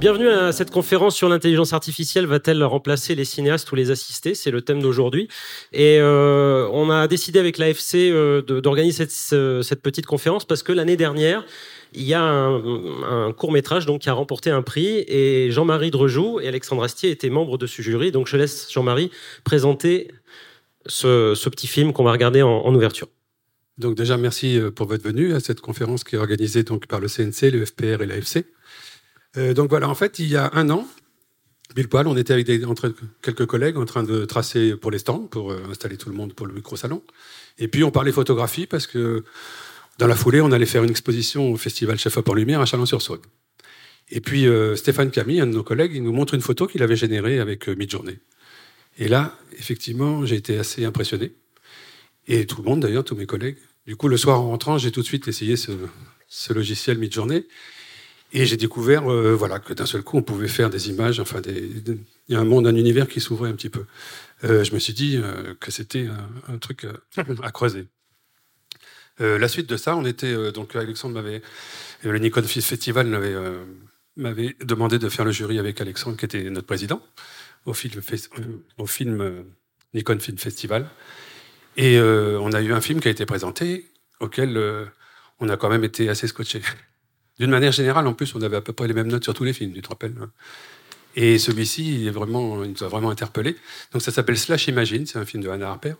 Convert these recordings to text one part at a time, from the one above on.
Bienvenue à cette conférence sur l'intelligence artificielle. Va-t-elle remplacer les cinéastes ou les assister C'est le thème d'aujourd'hui. Et euh, on a décidé avec l'AFC euh, d'organiser cette, petite conférence parce que l'année dernière, il y a un, court métrage donc qui a remporté un prix et Jean-Marie Drejoux et Alexandre Astier étaient membres de ce jury. Donc je laisse Jean-Marie présenter ce, petit film qu'on va regarder en, ouverture. Donc déjà merci euh, pour votre venue à cette conférence qui est organisée donc par le CNC, le FPR et l'AFC. Euh, donc voilà, en fait, il y a un an, pile poil, on était avec quelques collègues en train de tracer pour les stands, pour euh, installer tout le monde pour le micro-salon. Et puis on parlait photographie parce que dans la foulée, on allait faire une exposition au Festival Chef Up en Lumière à Chalon-sur-Saône. Et puis euh, Stéphane Camille, un de nos collègues, il nous montre une photo qu'il avait générée avec Midjourney. Et là, effectivement, j'ai été assez impressionné. Et tout le monde d'ailleurs, tous mes collègues. Du coup, le soir en rentrant, j'ai tout de suite essayé ce, ce logiciel Midjourney. Et j'ai découvert euh, voilà, que d'un seul coup, on pouvait faire des images, enfin, il y a un monde, un univers qui s'ouvrait un petit peu. Euh, je me suis dit euh, que c'était un, truc à creuser. la suite de ça, on était, donc Alexandre m'avait, le Nikon Film Festival m'avait demandé de faire le jury avec Alexandre, qui était notre président, au film, au film Nikon Film Festival. Et on a eu un film qui a été présenté, auquel on a quand même été assez scotché. D'une manière générale, en plus, on avait à peu près les mêmes notes sur tous les films, tu te rappelles hein. Et celui-ci, il, est vraiment, il nous a vraiment interpellé. Donc ça s'appelle Slash Imagine, c'est un film de Hannah Harper.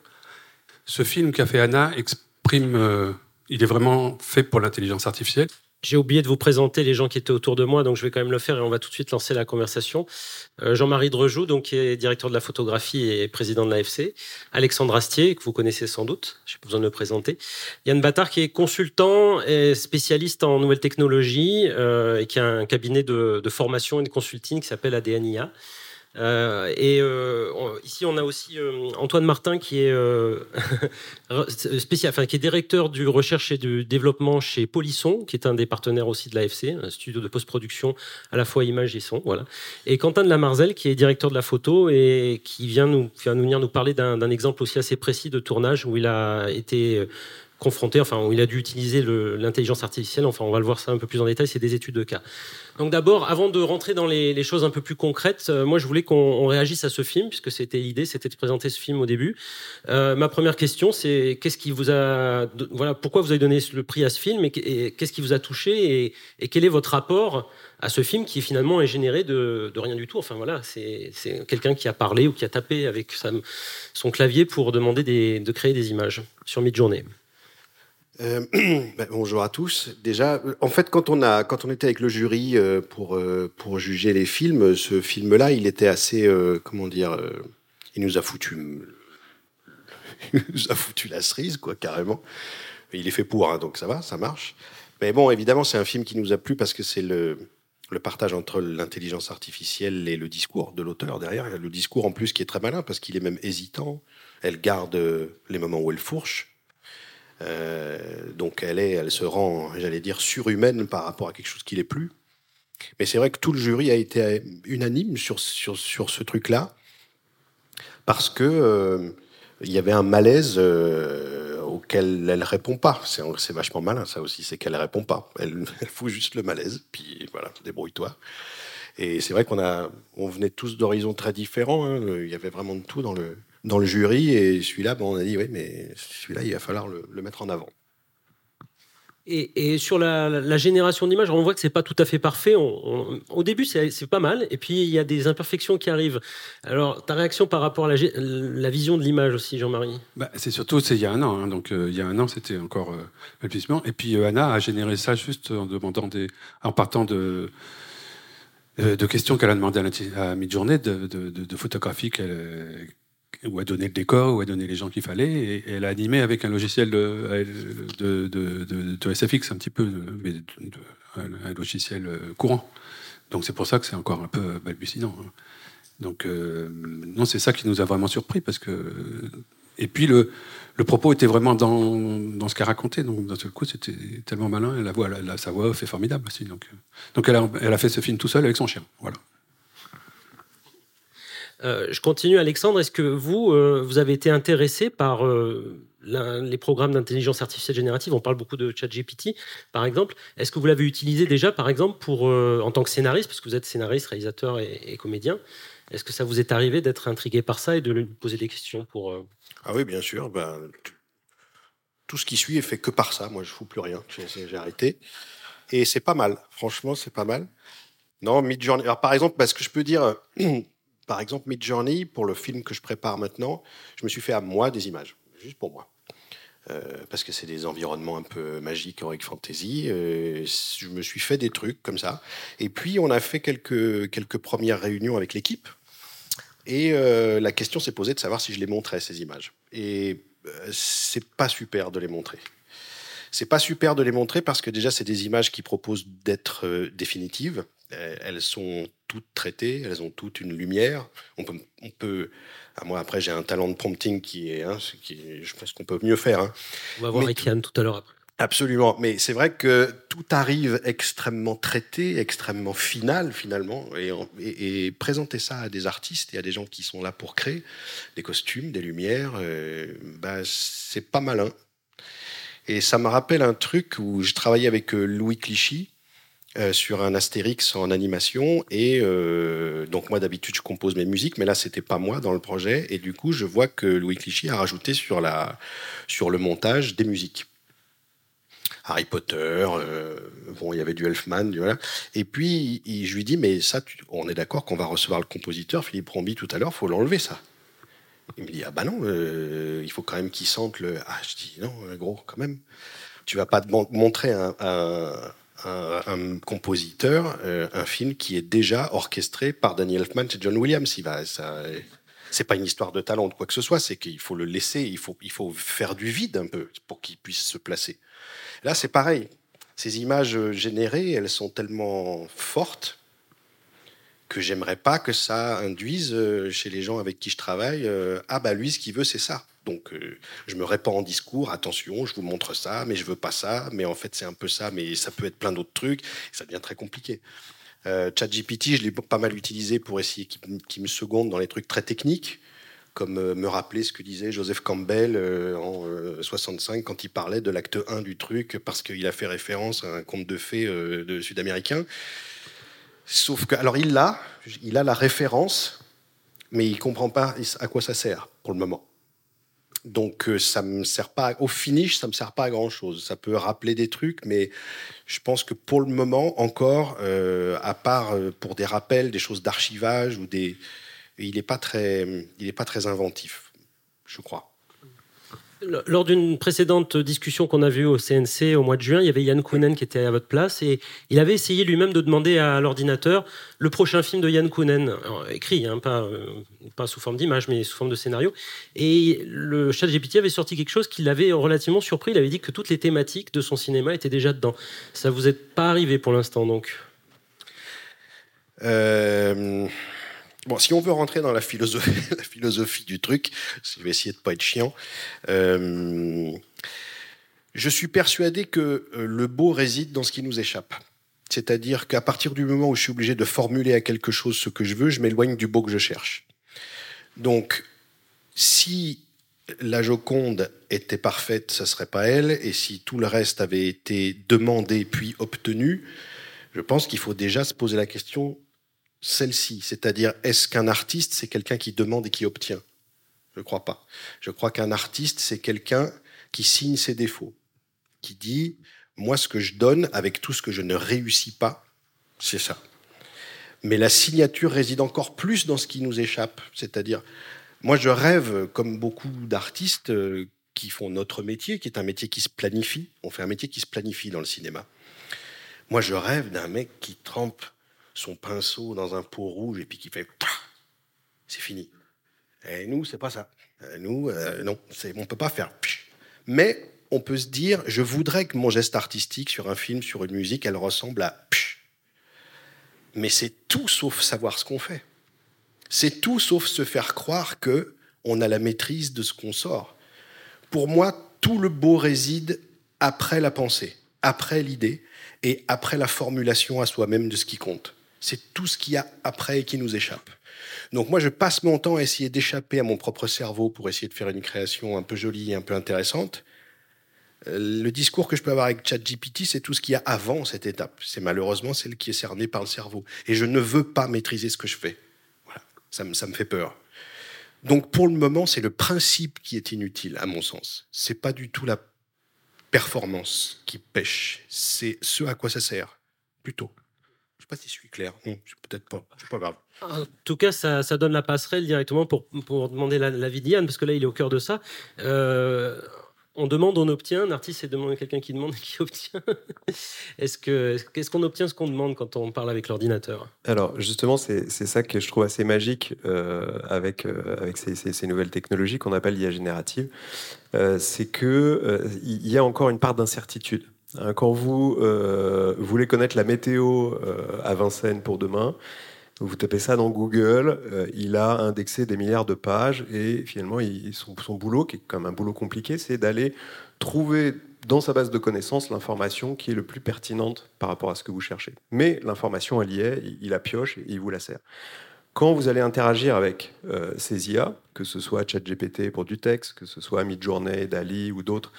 Ce film qu'a fait Hannah exprime, euh, il est vraiment fait pour l'intelligence artificielle. J'ai oublié de vous présenter les gens qui étaient autour de moi, donc je vais quand même le faire et on va tout de suite lancer la conversation. Euh, Jean-Marie Drejoux, donc, qui est directeur de la photographie et président de l'AFC. Alexandre Astier, que vous connaissez sans doute, je n'ai pas besoin de le présenter. Yann Battard, qui est consultant et spécialiste en nouvelles technologies euh, et qui a un cabinet de, de formation et de consulting qui s'appelle ADNIA. Euh, et euh, ici, on a aussi euh, Antoine Martin qui est spécial, enfin, qui est directeur du recherche et du développement chez Polisson, qui est un des partenaires aussi de l'AFC, un studio de post-production à la fois image et son, voilà. Et Quentin de Lamarzel qui est directeur de la photo et qui vient vient nous venir nous parler d'un exemple aussi assez précis de tournage où il a été confronté, enfin, où il a dû utiliser l'intelligence artificielle. Enfin, on va le voir ça un peu plus en détail, c'est des études de cas. Donc d'abord, avant de rentrer dans les, choses un peu plus concrètes, euh, moi je voulais qu'on réagisse à ce film, puisque c'était l'idée, c'était de présenter ce film au début. Euh, ma première question, c'est qu'est-ce qui vous a, voilà, pourquoi vous avez donné le prix à ce film et, qu'est-ce qui vous a touché et, quel est votre rapport à ce film qui finalement est généré de, rien du tout? Enfin voilà, c'est quelqu'un qui a parlé ou qui a tapé avec son clavier pour demander de créer des images sur Midjourney. Euh, ben, bonjour à tous. Déjà, euh, en fait, quand on a, quand on était avec le jury euh, pour pour juger les films, ce film-là, il était assez, comment dire, il nous a foutu, il nous a foutu la cerise, quoi, carrément. Il est fait pour, hein, donc ça va, ça marche. Mais bon, évidemment, c'est un film qui nous a plu parce que c'est le le partage entre l'intelligence artificielle et le discours de l'auteur derrière. Le discours en plus qui est très malin parce qu'il est même hésitant. Elle garde les moments où elle fourche donc elle, est, elle se rend, j'allais dire, surhumaine par rapport à quelque chose qui n'est plus. Mais c'est vrai que tout le jury a été unanime sur, sur, sur ce truc-là, parce que euh, il y avait un malaise euh, auquel elle répond pas. C'est vachement malin, ça aussi, c'est qu'elle répond pas. Elle, fout juste le malaise, puis voilà, débrouille-toi. Et c'est vrai qu'on on venait tous d'horizons très différents. Hein. Il y avait vraiment de tout dans le, dans le jury. Et celui-là, bon, on a dit, oui, mais celui-là, il va falloir le, mettre en avant. Et, sur la, génération d'images, on voit que c'est pas tout à fait parfait. au début, c'est pas mal, et puis il y a des imperfections qui arrivent. Alors, ta réaction par rapport à la, vision de l'image aussi, Jean-Marie? Bah, C'est surtout, c'est il y a un an. Hein. donc, euh, il y a un an, c'était encore euh, Et puis, euh, Anna a généré ça juste en demandant des, en partant de euh, de questions qu'elle a demandé à, Midjourney, de, de, de, de photographies qu'elle où a donné le décor, où a donné les gens qu'il fallait, et, elle a animé avec un logiciel de, SFX un petit peu, un, logiciel euh, courant. Donc c'est pour ça que c'est encore un peu balbutinant. Hein. Donc euh, non, c'est ça qui nous a vraiment surpris parce que et puis le, propos était vraiment dans, ce qu'elle racontait. Donc d'un seul coup, c'était tellement malin. Sa voix fait formidable aussi. Donc, euh, donc elle a, elle a fait ce film tout seul avec son chien. Voilà. Euh, je continue, Alexandre. Est-ce que vous, euh, vous avez été intéressé par euh, les programmes d'intelligence artificielle générative, on parle beaucoup de ChatGPT, par exemple. Est-ce que vous l'avez utilisé déjà, par exemple, pour, en tant que scénariste, parce que vous êtes scénariste, réalisateur et, comédien Est-ce que ça vous est arrivé d'être intrigué par ça et de lui poser des questions pour... Ah oui, bien sûr. Ben, tout ce qui suit est fait que par ça. Moi, je fous plus rien. J'ai arrêté. Et c'est pas mal. Franchement, c'est pas mal. Non, Midjourney. Alors, par exemple, parce que je peux dire, par exemple, Midjourney, pour le film que je prépare maintenant, je me suis fait à moi des images, juste pour moi. Euh, parce que c'est des environnements un peu magiques, heroic fantasy. Euh, je me suis fait des trucs comme ça. Et puis, on a fait quelques, quelques premières réunions avec l'équipe. Et euh, la question s'est posée de savoir si je les montrais, ces images. Et c'est pas super de les montrer. C'est pas super de les montrer parce que déjà, c'est des images qui proposent d'être euh, définitives. Elles sont toutes traitées, elles ont toutes une lumière. On peut, on peut ah, moi après j'ai un talent de prompting qui est, hein, qui je pense qu'on peut mieux faire. Hein. On va voir avec Yann tout à l'heure après. Absolument, mais c'est vrai que tout arrive extrêmement traité, extrêmement final finalement, et, et, présenter ça à des artistes et à des gens qui sont là pour créer des costumes, des lumières, euh, bah, c'est pas malin. Et ça me rappelle un truc où je travaillais avec euh, Louis Clichy euh, sur un Astérix en animation. Et euh, donc moi d'habitude je compose mes musiques, mais là c'était pas moi dans le projet. Et du coup je vois que Louis Clichy a rajouté sur, la, sur le montage des musiques. Harry Potter, bon, il y avait du Elfman, voilà. Et puis, je lui dis, mais ça, on est d'accord qu'on va recevoir le compositeur, Philippe Rombi, tout à l'heure, faut l'enlever, ça. Il me dit Ah bah non, euh, il faut quand même qu'il sente le. Ah, je dis Non, euh, gros, quand même. Tu vas pas montrer un, un, compositeur euh, un film qui est déjà orchestré par Daniel Elfman et John Williams. Il va, ça, c'est pas une histoire de talent ou quoi que ce soit, c'est qu'il faut le laisser, il faut, il faut faire du vide un peu pour qu'il puisse se placer. Là, c'est pareil. Ces images générées, elles sont tellement fortes que j'aimerais pas que ça induise euh, chez les gens avec qui je travaille euh, ah bah lui ce qu'il veut c'est ça. Donc euh, je me répands en discours attention je vous montre ça mais je veux pas ça mais en fait c'est un peu ça mais ça peut être plein d'autres trucs ça devient très compliqué. ChatGPT je l'ai pas mal utilisé pour essayer qu'il me seconde dans les trucs très techniques comme me rappeler ce que disait Joseph Campbell en 65 quand il parlait de l'acte 1 du truc parce qu'il a fait référence à un conte de fées sud-américain Sauf que, alors il l'a, il a la référence, mais il comprend pas à quoi ça sert pour le moment. Donc euh, ça me sert pas au finish, ça me sert pas à grand chose. Ça peut rappeler des trucs, mais je pense que pour le moment encore, euh, à part euh, pour des rappels, des choses d'archivage ou des, il n'est pas très, il pas très inventif, je crois. Lors d'une précédente discussion qu'on a vue au CNC au mois de juin, il y avait Yann Kounen qui était à votre place et il avait essayé lui-même de demander à l'ordinateur le prochain film de Yann Kounen, écrit, hein, pas, euh, pas sous forme d'image, mais sous forme de scénario. Et le chat GPT avait sorti quelque chose qui l'avait relativement surpris. Il avait dit que toutes les thématiques de son cinéma étaient déjà dedans. Ça vous est pas arrivé pour l'instant, donc? Euh... Bon, si on veut rentrer dans la philosophie, du truc, je vais essayer de pas être chiant. Euh, je suis persuadé que euh, le beau réside dans ce qui nous échappe. C'est-à-dire qu'à partir du moment où je suis obligé de formuler à quelque chose ce que je veux, je m'éloigne du beau que je cherche. Donc, si la Joconde était parfaite, ce serait pas elle, et si tout le reste avait été demandé puis obtenu, je pense qu'il faut déjà se poser la question celle-ci, c'est-à-dire est-ce qu'un artiste, c'est quelqu'un qui demande et qui obtient? Je ne crois pas. Je crois qu'un artiste, c'est quelqu'un qui signe ses défauts, qui dit, moi, ce que je donne avec tout ce que je ne réussis pas, c'est ça. Mais la signature réside encore plus dans ce qui nous échappe, c'est-à-dire, moi, je rêve, comme beaucoup d'artistes euh, qui font notre métier, qui est un métier qui se planifie, on fait un métier qui se planifie dans le cinéma. Moi, je rêve d'un mec qui trempe son pinceau dans un pot rouge et puis qui fait c'est fini. Et nous, c'est pas ça. Euh, nous, euh, non, on peut pas faire. Mais on peut se dire, je voudrais que mon geste artistique sur un film, sur une musique, elle ressemble à. Mais c'est tout sauf savoir ce qu'on fait. C'est tout sauf se faire croire que on a la maîtrise de ce qu'on sort. Pour moi, tout le beau réside après la pensée, après l'idée et après la formulation à soi-même de ce qui compte. C'est tout ce qu'il y a après qui nous échappe. Donc moi, je passe mon temps à essayer d'échapper à mon propre cerveau pour essayer de faire une création un peu jolie un peu intéressante. Euh, le discours que je peux avoir avec ChatGPT, c'est tout ce qu'il y a avant cette étape. C'est malheureusement celle qui est cernée par le cerveau. Et je ne veux pas maîtriser ce que je fais. Voilà. Ça, me, ça me fait peur. Donc pour le moment, c'est le principe qui est inutile, à mon sens. C'est pas du tout la performance qui pêche. C'est ce à quoi ça sert, plutôt. Je sais pas si je suis clair. Non, peut-être pas. C'est pas grave. En tout cas, ça, ça, donne la passerelle directement pour, pour demander l'avis d'Yann, parce que là, il est au cœur de ça. Euh, on demande, on obtient. Un artiste, c'est demander quelqu'un qui demande et qui obtient. Est-ce que qu'est-ce qu'on obtient, ce qu'on demande quand on parle avec l'ordinateur? Alors justement, c'est ça que je trouve assez magique euh, avec euh, avec ces, ces, nouvelles technologies qu'on appelle l'IA générative, euh, c'est que il y a encore une part d'incertitude. Hein, quand vous voulez connaître la météo à Vincennes pour demain, vous tapez ça dans Google, euh, il a indexé des milliards de pages et finalement, son, boulot, qui est comme un boulot compliqué, c'est d'aller trouver dans sa base de connaissances l'information qui est le plus pertinente par rapport à ce que vous cherchez. Mais l'information, elle y est, il, la pioche et il vous la sert. Quand vous allez interagir avec euh, ces IA, que ce soit ChatGPT pour du texte, que ce soit Midjourney, Dali ou d'autres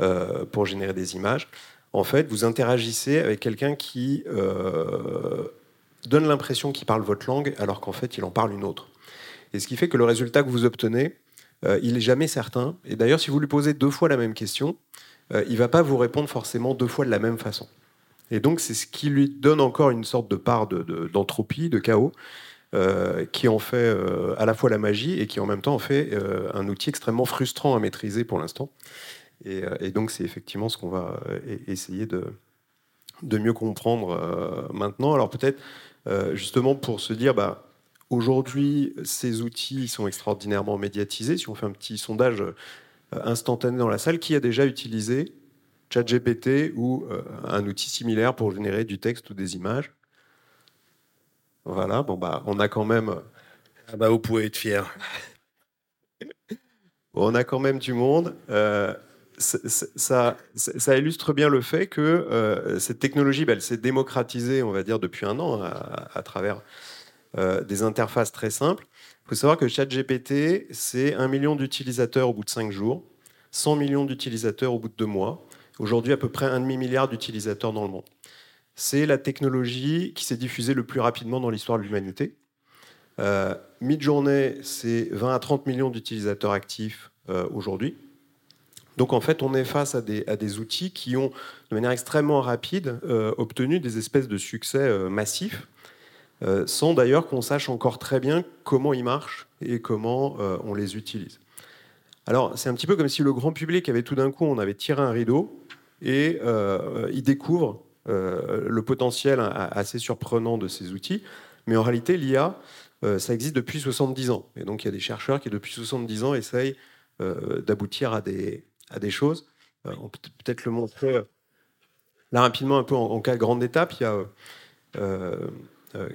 euh, pour générer des images, en fait, vous interagissez avec quelqu'un qui donne l'impression qu'il parle votre langue alors qu'en fait il en parle une autre. Et ce qui fait que le résultat que vous obtenez, euh, il est jamais certain. Et d'ailleurs, si vous lui posez deux fois la même question, euh, il va pas vous répondre forcément deux fois de la même façon. Et donc c'est ce qui lui donne encore une sorte de part d'entropie, de, chaos, euh, qui en fait euh, à la fois la magie et qui en même temps en fait un outil extrêmement frustrant à maîtriser pour l'instant. Et, et, donc c'est effectivement ce qu'on va essayer de, de mieux comprendre maintenant. Alors peut-être euh, justement pour se dire, bah, aujourd'hui, ces outils sont extraordinairement médiatisés. Si on fait un petit sondage euh, instantané dans la salle, qui a déjà utilisé ChatGPT ou euh, un outil similaire pour générer du texte ou des images? Voilà, bon bah, on a quand même. Ah bah, vous pouvez être fier. on a quand même du monde ça, ça, illustre bien le fait que euh, cette technologie, bah, elle s'est démocratisée, on va dire, depuis un an à, travers euh, des interfaces très simples. Il faut savoir que ChatGPT, c'est un million d'utilisateurs au bout de cinq jours, 100 millions d'utilisateurs au bout de deux mois. Aujourd'hui, à peu près un demi-milliard d'utilisateurs dans le monde. C'est la technologie qui s'est diffusée le plus rapidement dans l'histoire de l'humanité. Euh, Midjourney, c'est 20 à 30 millions d'utilisateurs actifs aujourd'hui. Donc en fait, on est face à des, outils qui ont, de manière extrêmement rapide, euh, obtenu des espèces de succès euh, massifs, euh, sans d'ailleurs qu'on sache encore très bien comment ils marchent et comment on les utilise. Alors c'est un petit peu comme si le grand public avait tout d'un coup, on avait tiré un rideau et il découvre le potentiel assez surprenant de ces outils, mais en réalité l'IA, ça existe depuis 70 ans. Et donc il y a des chercheurs qui depuis 70 ans essayent d'aboutir à des, à des choses. Euh, on peut peut-être le montrer euh, là rapidement, un peu en, cas de grande étape. Il y a euh,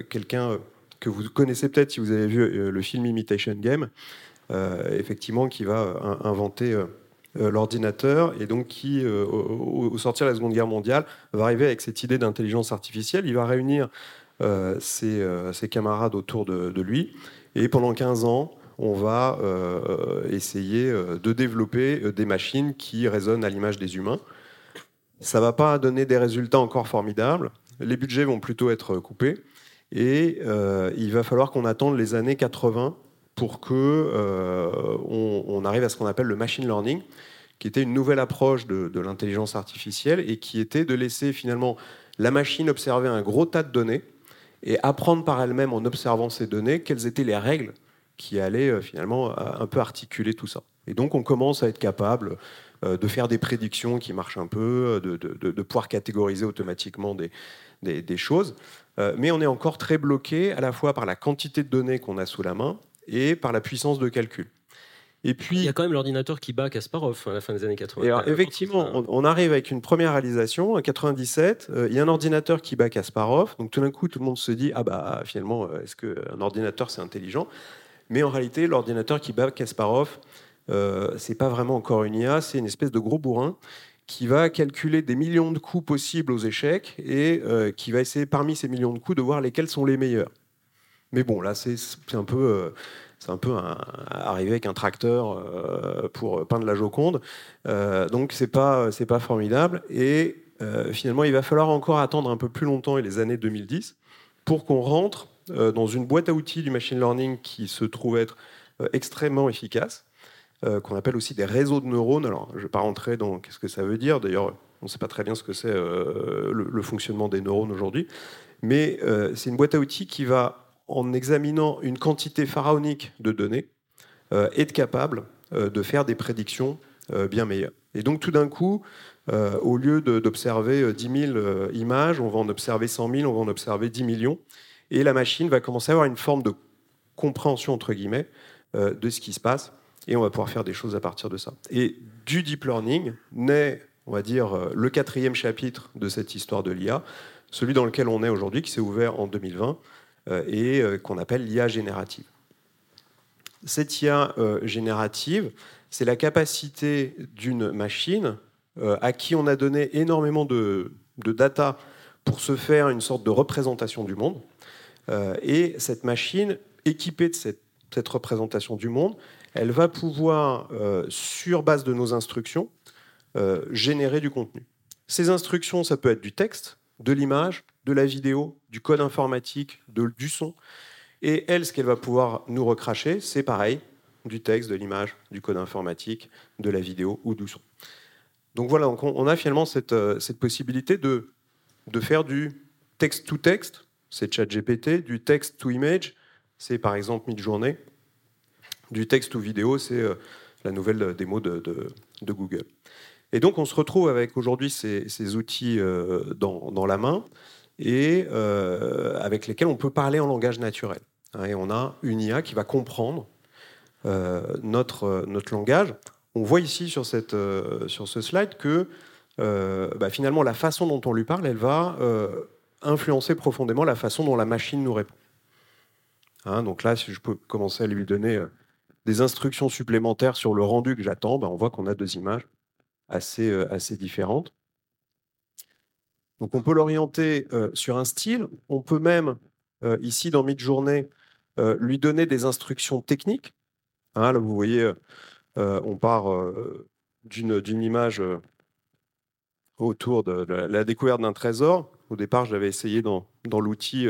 quelqu'un que vous connaissez peut-être si vous avez vu le film Imitation Game, effectivement, qui va inventer l'ordinateur et donc qui, au, sortir de la Seconde Guerre mondiale, va arriver avec cette idée d'intelligence artificielle. Il va réunir ses, camarades autour de, de, lui et pendant 15 ans, on va euh, essayer euh, de développer euh, des machines qui résonnent à l'image des humains. Ça ne va pas donner des résultats encore formidables. Les budgets vont plutôt être coupés. Et il va falloir qu'on attende les années 80 pour que on, arrive à ce qu'on appelle le machine learning, qui était une nouvelle approche de l'intelligence artificielle et qui était de laisser finalement la machine observer un gros tas de données et apprendre par elle-même en observant ces données quelles étaient les règles qui allait euh, finalement un peu articuler tout ça. Et donc on commence à être capable euh, de faire des prédictions qui marchent un peu, de, de, pouvoir catégoriser automatiquement des, des, choses. Euh, mais on est encore très bloqué à la fois par la quantité de données qu'on a sous la main et par la puissance de calcul. Et puis, il y a quand même l'ordinateur qui bat Kasparov à la fin des années 80. effectivement, on, arrive avec une première réalisation en 97. il y a un ordinateur qui bat Kasparov. Donc tout d'un coup, tout le monde se dit ah bah finalement, est-ce qu'un ordinateur c'est intelligent? Mais en réalité, l'ordinateur qui bat Kasparov, euh, c'est pas vraiment encore une IA, c'est une espèce de gros bourrin qui va calculer des millions de coups possibles aux échecs et euh, qui va essayer parmi ces millions de coups de voir lesquels sont les meilleurs. Mais bon, là, c'est un peu un peu arriver avec un tracteur euh, pour peindre la Joconde. Euh, donc c'est pas c'est pas formidable. Et euh, finalement, il va falloir encore attendre un peu plus longtemps et les années 2010 pour qu'on rentre dans une boîte à outils du machine learning qui se trouve être extrêmement efficace, qu'on appelle aussi des réseaux de neurones. Alors, je ne vais pas rentrer dans qu'est-ce que ça veut dire. D'ailleurs, on ne sait pas très bien ce que c'est le, fonctionnement des neurones aujourd'hui. Mais c'est une boîte à outils qui va en examinant une quantité pharaonique de données, euh, être capable euh, de faire des prédictions euh, bien meilleures. Et donc tout d'un coup, au lieu d'observer 10 000 images, on va en observer 100 000, on va en observer 10 millions, et la machine va commencer à avoir une forme de compréhension, entre guillemets, de ce qui se passe, et on va pouvoir faire des choses à partir de ça. Et du deep learning naît, on va dire, le quatrième chapitre de cette histoire de l'IA, celui dans lequel on est aujourd'hui, qui s'est ouvert en 2020, euh, et euh, qu'on appelle l'IA générative. Cette IA euh, générative, c'est la capacité d'une machine à qui on a donné énormément de, data pour se faire une sorte de représentation du monde. Et cette machine, équipée de cette, représentation du monde, elle va pouvoir, sur base de nos instructions, générer du contenu. Ces instructions, ça peut être du texte, de l'image, de la vidéo, du code informatique, du son. Et elle, ce qu'elle va pouvoir nous recracher, c'est pareil, du texte, de l'image, du code informatique, de la vidéo ou du son. Donc voilà, on a finalement cette, euh, cette possibilité de, de faire du texte-to-texte, c'est ChatGPT, du text-to-image, c'est par exemple Midjourney, du texte to vidéo, c'est euh, la nouvelle démo de, Google. Et donc on se retrouve avec aujourd'hui ces, outils euh, dans, la main et euh, avec lesquels on peut parler en langage naturel. Hein, et on a une IA qui va comprendre euh, notre, notre langage. On voit ici sur, cette, euh, sur ce slide que bah, finalement la façon dont on lui parle, elle va influencer profondément la façon dont la machine nous répond. Hein, donc là, si je peux commencer à lui donner des instructions supplémentaires sur le rendu que j'attends, bah, on voit qu'on a deux images assez, assez différentes. Donc on peut l'orienter euh, sur un style. On peut même, euh, ici dans Midjourney, euh, lui donner des instructions techniques. Hein, là, vous voyez, on part d'une image autour de, la, découverte d'un trésor. Au départ, je l'avais essayé dans, l'outil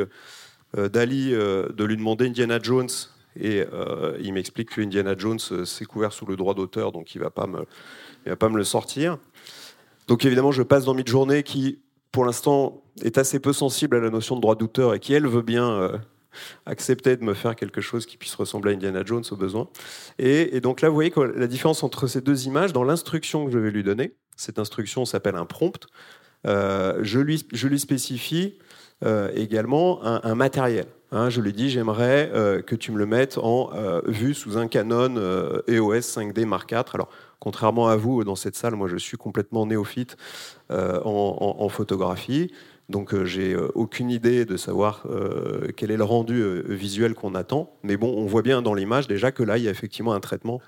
d'Ali de lui demander Indiana Jones. Et il m'explique que Indiana Jones s'est couvert sous le droit d'auteur, donc il ne va, pas me, le sortir. Donc évidemment, je passe dans Midjourney qui pour l'instant, est assez peu sensible à la notion de droit d'auteur et qui, elle, veut bien euh, accepter de me faire quelque chose qui puisse ressembler à Indiana Jones au besoin. Et, donc là, vous voyez la différence entre ces deux images, dans l'instruction que je vais lui donner, cette instruction s'appelle un prompt, euh, je, lui, je lui spécifie euh, également un, matériel. Hein. je lui dis, j'aimerais que tu me le mettes en vue sous un Canon EOS 5D Mark IV. Alors, Contrairement à vous, dans cette salle, moi je suis complètement néophyte euh, en, photographie. Donc euh, j'ai euh, aucune idée de savoir quel est le rendu visuel qu'on attend. Mais bon, on voit bien dans l'image déjà que là, il y a effectivement un traitement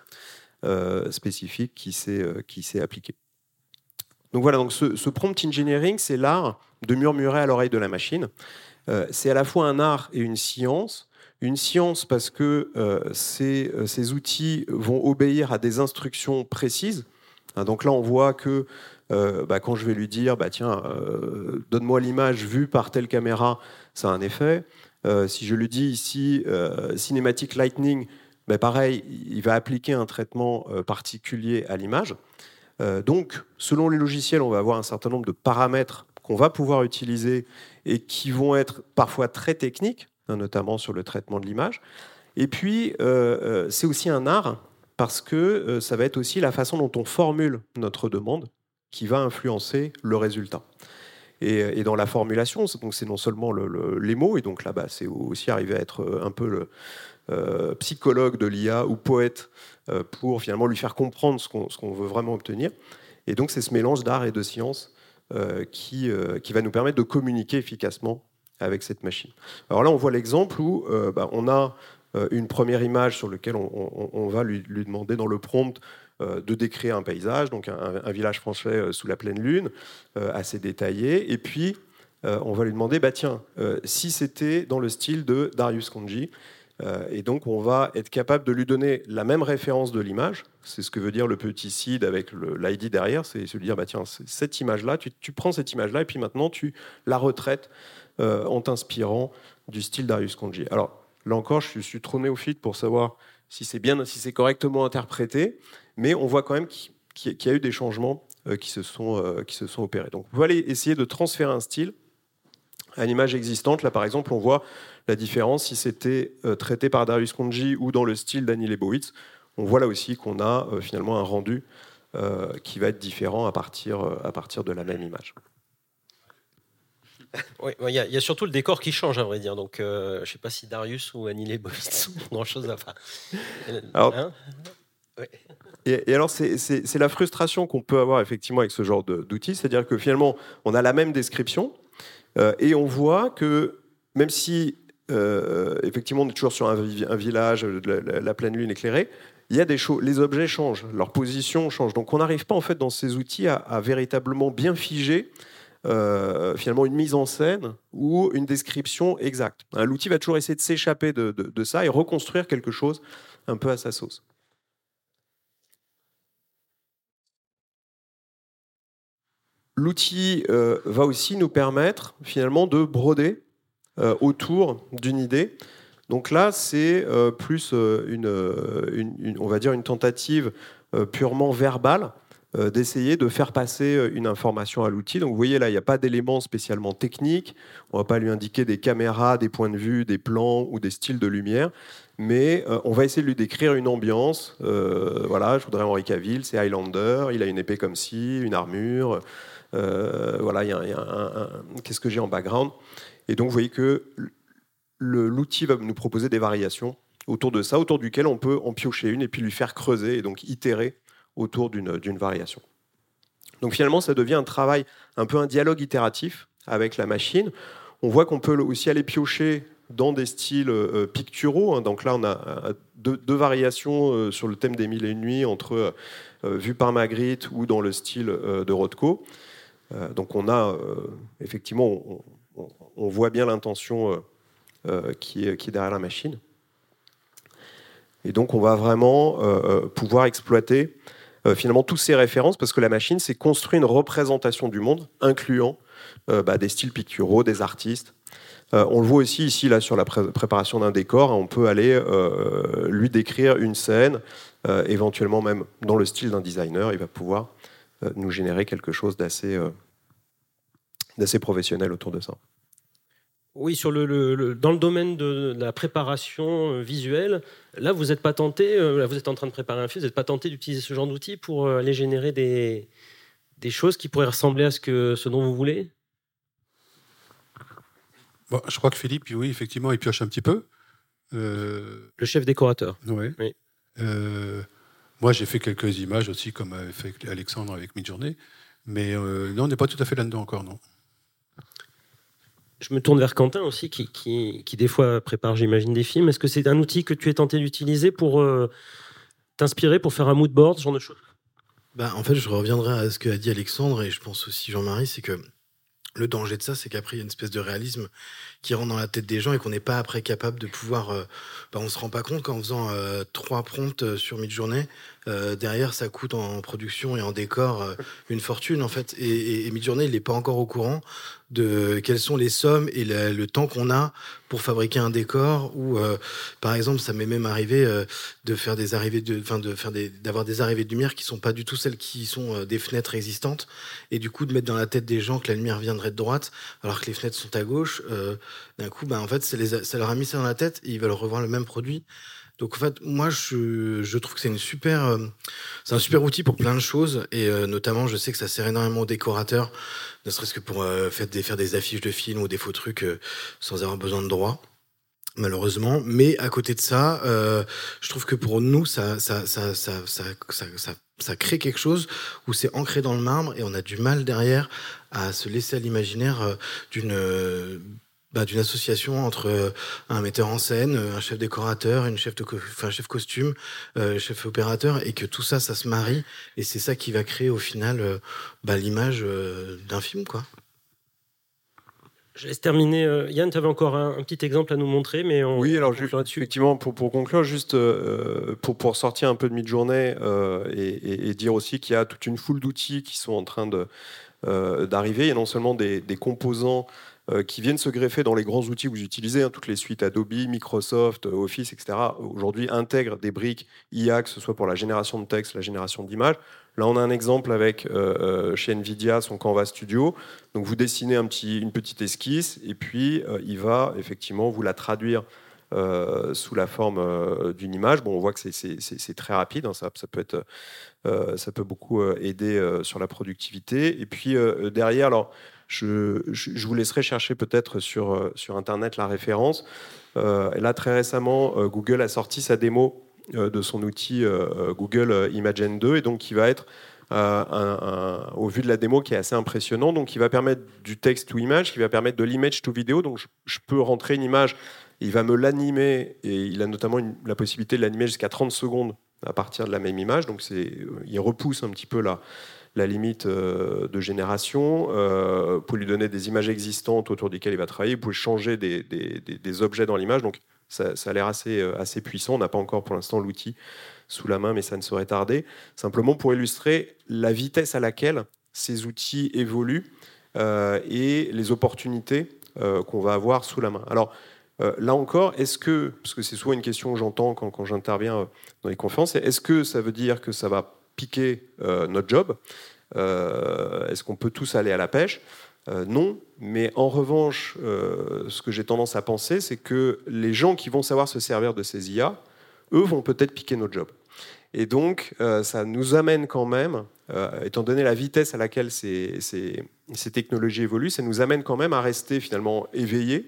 spécifique qui s'est appliqué. Donc voilà, donc ce, prompt engineering, c'est l'art de murmurer à l'oreille de la machine. c'est à la fois un art et une science une science parce que euh, euh, ces, outils vont obéir à des instructions précises. Hein, donc là, on voit que euh, bah, quand je vais lui dire, bah, tiens, donne-moi l'image vue par telle caméra, ça a un effet. si je lui dis ici Cinematic Lightning, bah, pareil, il va appliquer un traitement particulier à l'image. Donc, selon les logiciels, on va avoir un certain nombre de paramètres qu'on va pouvoir utiliser et qui vont être parfois très techniques. Hein, notamment sur le traitement de l'image. Et puis, euh, euh, c'est aussi un art parce que euh, ça va être aussi la façon dont on formule notre demande qui va influencer le résultat. Et, dans la formulation, c'est non seulement les mots, et donc là-bas, c'est aussi arriver à être un peu le psychologue de l'IA ou poète pour finalement lui faire comprendre ce qu'on veut vraiment obtenir. Et donc c'est ce mélange d'art et de science qui, qui va nous permettre de communiquer efficacement avec cette machine. Alors là, on voit l'exemple où euh, bah, on a euh, une première image sur laquelle on, va lui, demander dans le prompt euh, de décrire un paysage, donc un, village français sous la pleine lune, assez détaillé. Et puis, on va lui demander, bah tiens, si c'était dans le style de Darius Konji, et donc on va être capable de lui donner la même référence de l'image, c'est ce que veut dire le petit seed avec l'ID derrière, c'est se dire, bah tiens, cette image-là, tu, prends cette image-là, et puis maintenant tu la retraites en t'inspirant du style Darius Konji. Alors là encore, je suis trop néophyte pour savoir si c'est bien, si c'est correctement interprété, mais on voit quand même qu'il y a eu des changements euh, qui, se sont, euh, opérés. Donc vous allez essayer de transférer un style à une image existante. Là, par exemple, on voit la différence si c'était euh, traité par Darius Konji ou dans le style d'Annie Leibowitz. On voit là aussi qu'on a finalement un rendu qui va être différent à partir, à partir de la même image. Oui, il y, a surtout le décor qui change, à vrai dire. Donc, je ne sais pas si Darius ou Annie Leibovitz ont grand-chose à faire. Hein et, alors, c'est la frustration qu'on peut avoir effectivement avec ce genre d'outils, c'est-à-dire que finalement, on a la même description euh, et on voit que même si euh, effectivement on est toujours sur un, village, la, pleine lune éclairée, il y a des choses, les objets changent, leur position change. Donc, on n'arrive pas en fait dans ces outils à véritablement bien figer euh, finalement une mise en scène ou une description exacte. L'outil va toujours essayer de s'échapper de, ça et reconstruire quelque chose un peu à sa sauce. L'outil euh, va aussi nous permettre finalement de broder euh, autour d'une idée. Donc là, c'est plus une, on va dire une tentative purement verbale euh, d'essayer de faire passer euh, une information à l'outil. Donc vous voyez là, il n'y a pas d'éléments spécialement techniques. On ne va pas lui indiquer des caméras, des points de vue, des plans ou des styles de lumière. Mais euh, on va essayer de lui décrire une ambiance. voilà, je voudrais Henri Cavill, c'est Highlander, il a une épée comme ci, une armure. voilà, il y a, un, qu'est-ce que j'ai en background? Et donc vous voyez que l'outil va nous proposer des variations autour de ça, autour duquel on peut en piocher une et puis lui faire creuser et donc itérer autour d'une variation. Donc finalement, ça devient un travail, un peu un dialogue itératif avec la machine. On voit qu'on peut aussi aller piocher dans des styles euh, picturaux. Hein. Donc là, on a euh, deux, variations euh, sur le thème des mille et une nuits, entre vu par Magritte ou dans le style de Rothko. donc on a, effectivement, voit bien l'intention qui, est, qui est derrière la machine. Et donc on va vraiment pouvoir exploiter euh, finalement toutes ces références parce que la machine s'est construit une représentation du monde incluant euh, bah, des styles picturaux, des artistes. Euh, on le voit aussi ici là sur la préparation d'un décor. Hein, on peut aller lui décrire une scène, éventuellement même dans le style d'un designer. Il va pouvoir nous générer quelque chose d'assez professionnel autour de ça. Oui, sur le, dans le domaine de, la préparation euh, visuelle, là, vous n'êtes pas tenté, euh, vous êtes en train de préparer un film, vous n'êtes pas tenté d'utiliser ce genre d'outil pour euh, aller générer des, des choses qui pourraient ressembler à ce, que, ce dont vous voulez? Bon, Je crois que Philippe, oui, effectivement, il pioche un petit peu. Le chef décorateur. oui. moi, j'ai fait quelques images aussi, comme avait fait Alexandre avec Midjourney. Mais non, on n'est pas tout à fait là-dedans encore, non je me tourne vers Quentin aussi, qui, des fois prépare, j'imagine, des films. Est-ce que c'est un outil que tu es tenté d'utiliser pour euh, t'inspirer, pour faire un mood board, ce genre de choses? Bah, En fait, je reviendrai à ce qu'a dit Alexandre, et je pense aussi Jean-Marie, c'est que le danger de ça, c'est qu'après, il y a une espèce de réalisme qui rentre dans la tête des gens et qu'on n'est pas après capable de pouvoir. Euh, bah, on se rend pas compte qu'en faisant euh, trois prompts sur mid-journée, euh, derrière, ça coûte en production et en décor euh, une fortune, en fait. Et, et, Midjourney, il n'est pas encore au courant de quelles sont les sommes et le temps qu'on a pour fabriquer un décor. Ou, euh, par exemple, ça m'est même arrivé de faire des arrivées de, faire d'avoir des arrivées de lumière qui sont pas du tout celles qui sont des fenêtres existantes, et du coup de mettre dans la tête des gens que la lumière viendrait de droite, alors que les fenêtres sont à gauche. d'un coup, ben, en fait, ça leur a mis ça dans la tête et ils veulent revoir le même produit. Donc en fait, moi je, trouve que euh, c'est un super outil pour plein de choses et euh, notamment je sais que ça sert énormément aux décorateurs, ne serait-ce que pour euh, faire, des, affiches de films ou des faux trucs sans avoir besoin de droit malheureusement. Mais à côté de ça, je trouve que pour nous, ça crée quelque chose où c'est ancré dans le marbre et on a du mal derrière à se laisser à l'imaginaire d'une bah, d'une association entre euh, un metteur en scène, euh, un chef décorateur, une chef de enfin, chef costume, euh, chef opérateur, et que tout ça, ça se marie, et c'est ça qui va créer au final bah, l'image d'un film, quoi. Je laisse terminer. Euh, Yann, tu avais encore un, petit exemple à nous montrer, mais on, oui, alors juste, effectivement, pour, pour, conclure, juste euh, pour, pour sortir un peu de mid-journée euh, et, dire aussi qu'il y a toute une foule d'outils qui sont en train d'arriver. Il y a non seulement des, des composants qui viennent se greffer dans les grands outils que vous utilisez, hein, toutes les suites Adobe, Microsoft, Office, etc. Aujourd'hui, intègrent des briques IA, que ce soit pour la génération de texte, la génération d'images. Là, on a un exemple avec euh, euh, chez Nvidia son Canva Studio. Donc, vous dessinez une petite esquisse et puis euh, il va effectivement vous la traduire sous la forme d'une image. Bon, on voit que c'est très rapide, hein, ça, peut ça peut beaucoup aider sur la productivité. Et puis derrière, alors, je, vous laisserai chercher peut-être sur, sur Internet la référence. là, très récemment, Google a sorti sa démo euh, de son outil euh, euh, Google Imagen 2 et donc qui va être au vu de la démo qui est assez impressionnant. Donc, il va permettre du texte to image, qui va permettre de l'image to vidéo. Donc, je, peux rentrer une image, il va me l'animer et il a notamment la possibilité de l'animer jusqu'à 30 secondes à partir de la même image. Donc, il repousse un petit peu la, la limite de génération. Euh, pour lui donner des images existantes autour desquelles il va travailler. Vous pouvez changer des, objets dans l'image. Donc, ça, a l'air assez, euh, assez puissant. On n'a pas encore pour l'instant l'outil sous la main, mais ça ne saurait tarder. Simplement pour illustrer la vitesse à laquelle ces outils évoluent euh, et les opportunités euh, qu'on va avoir sous la main. Alors, là encore, est-ce que, parce que c'est souvent une question que j'entends quand, quand j'interviens dans les conférences, est-ce que ça veut dire que ça va piquer notre job Est-ce qu'on peut tous aller à la pêche? Euh, non, mais en revanche, euh, ce que j'ai tendance à penser, c'est que les gens qui vont savoir se servir de ces IA, eux, vont peut-être piquer notre job. Et donc, euh, ça nous amène quand même, étant donné la vitesse à laquelle ces, ces, technologies évoluent, ça nous amène quand même à rester finalement éveillés,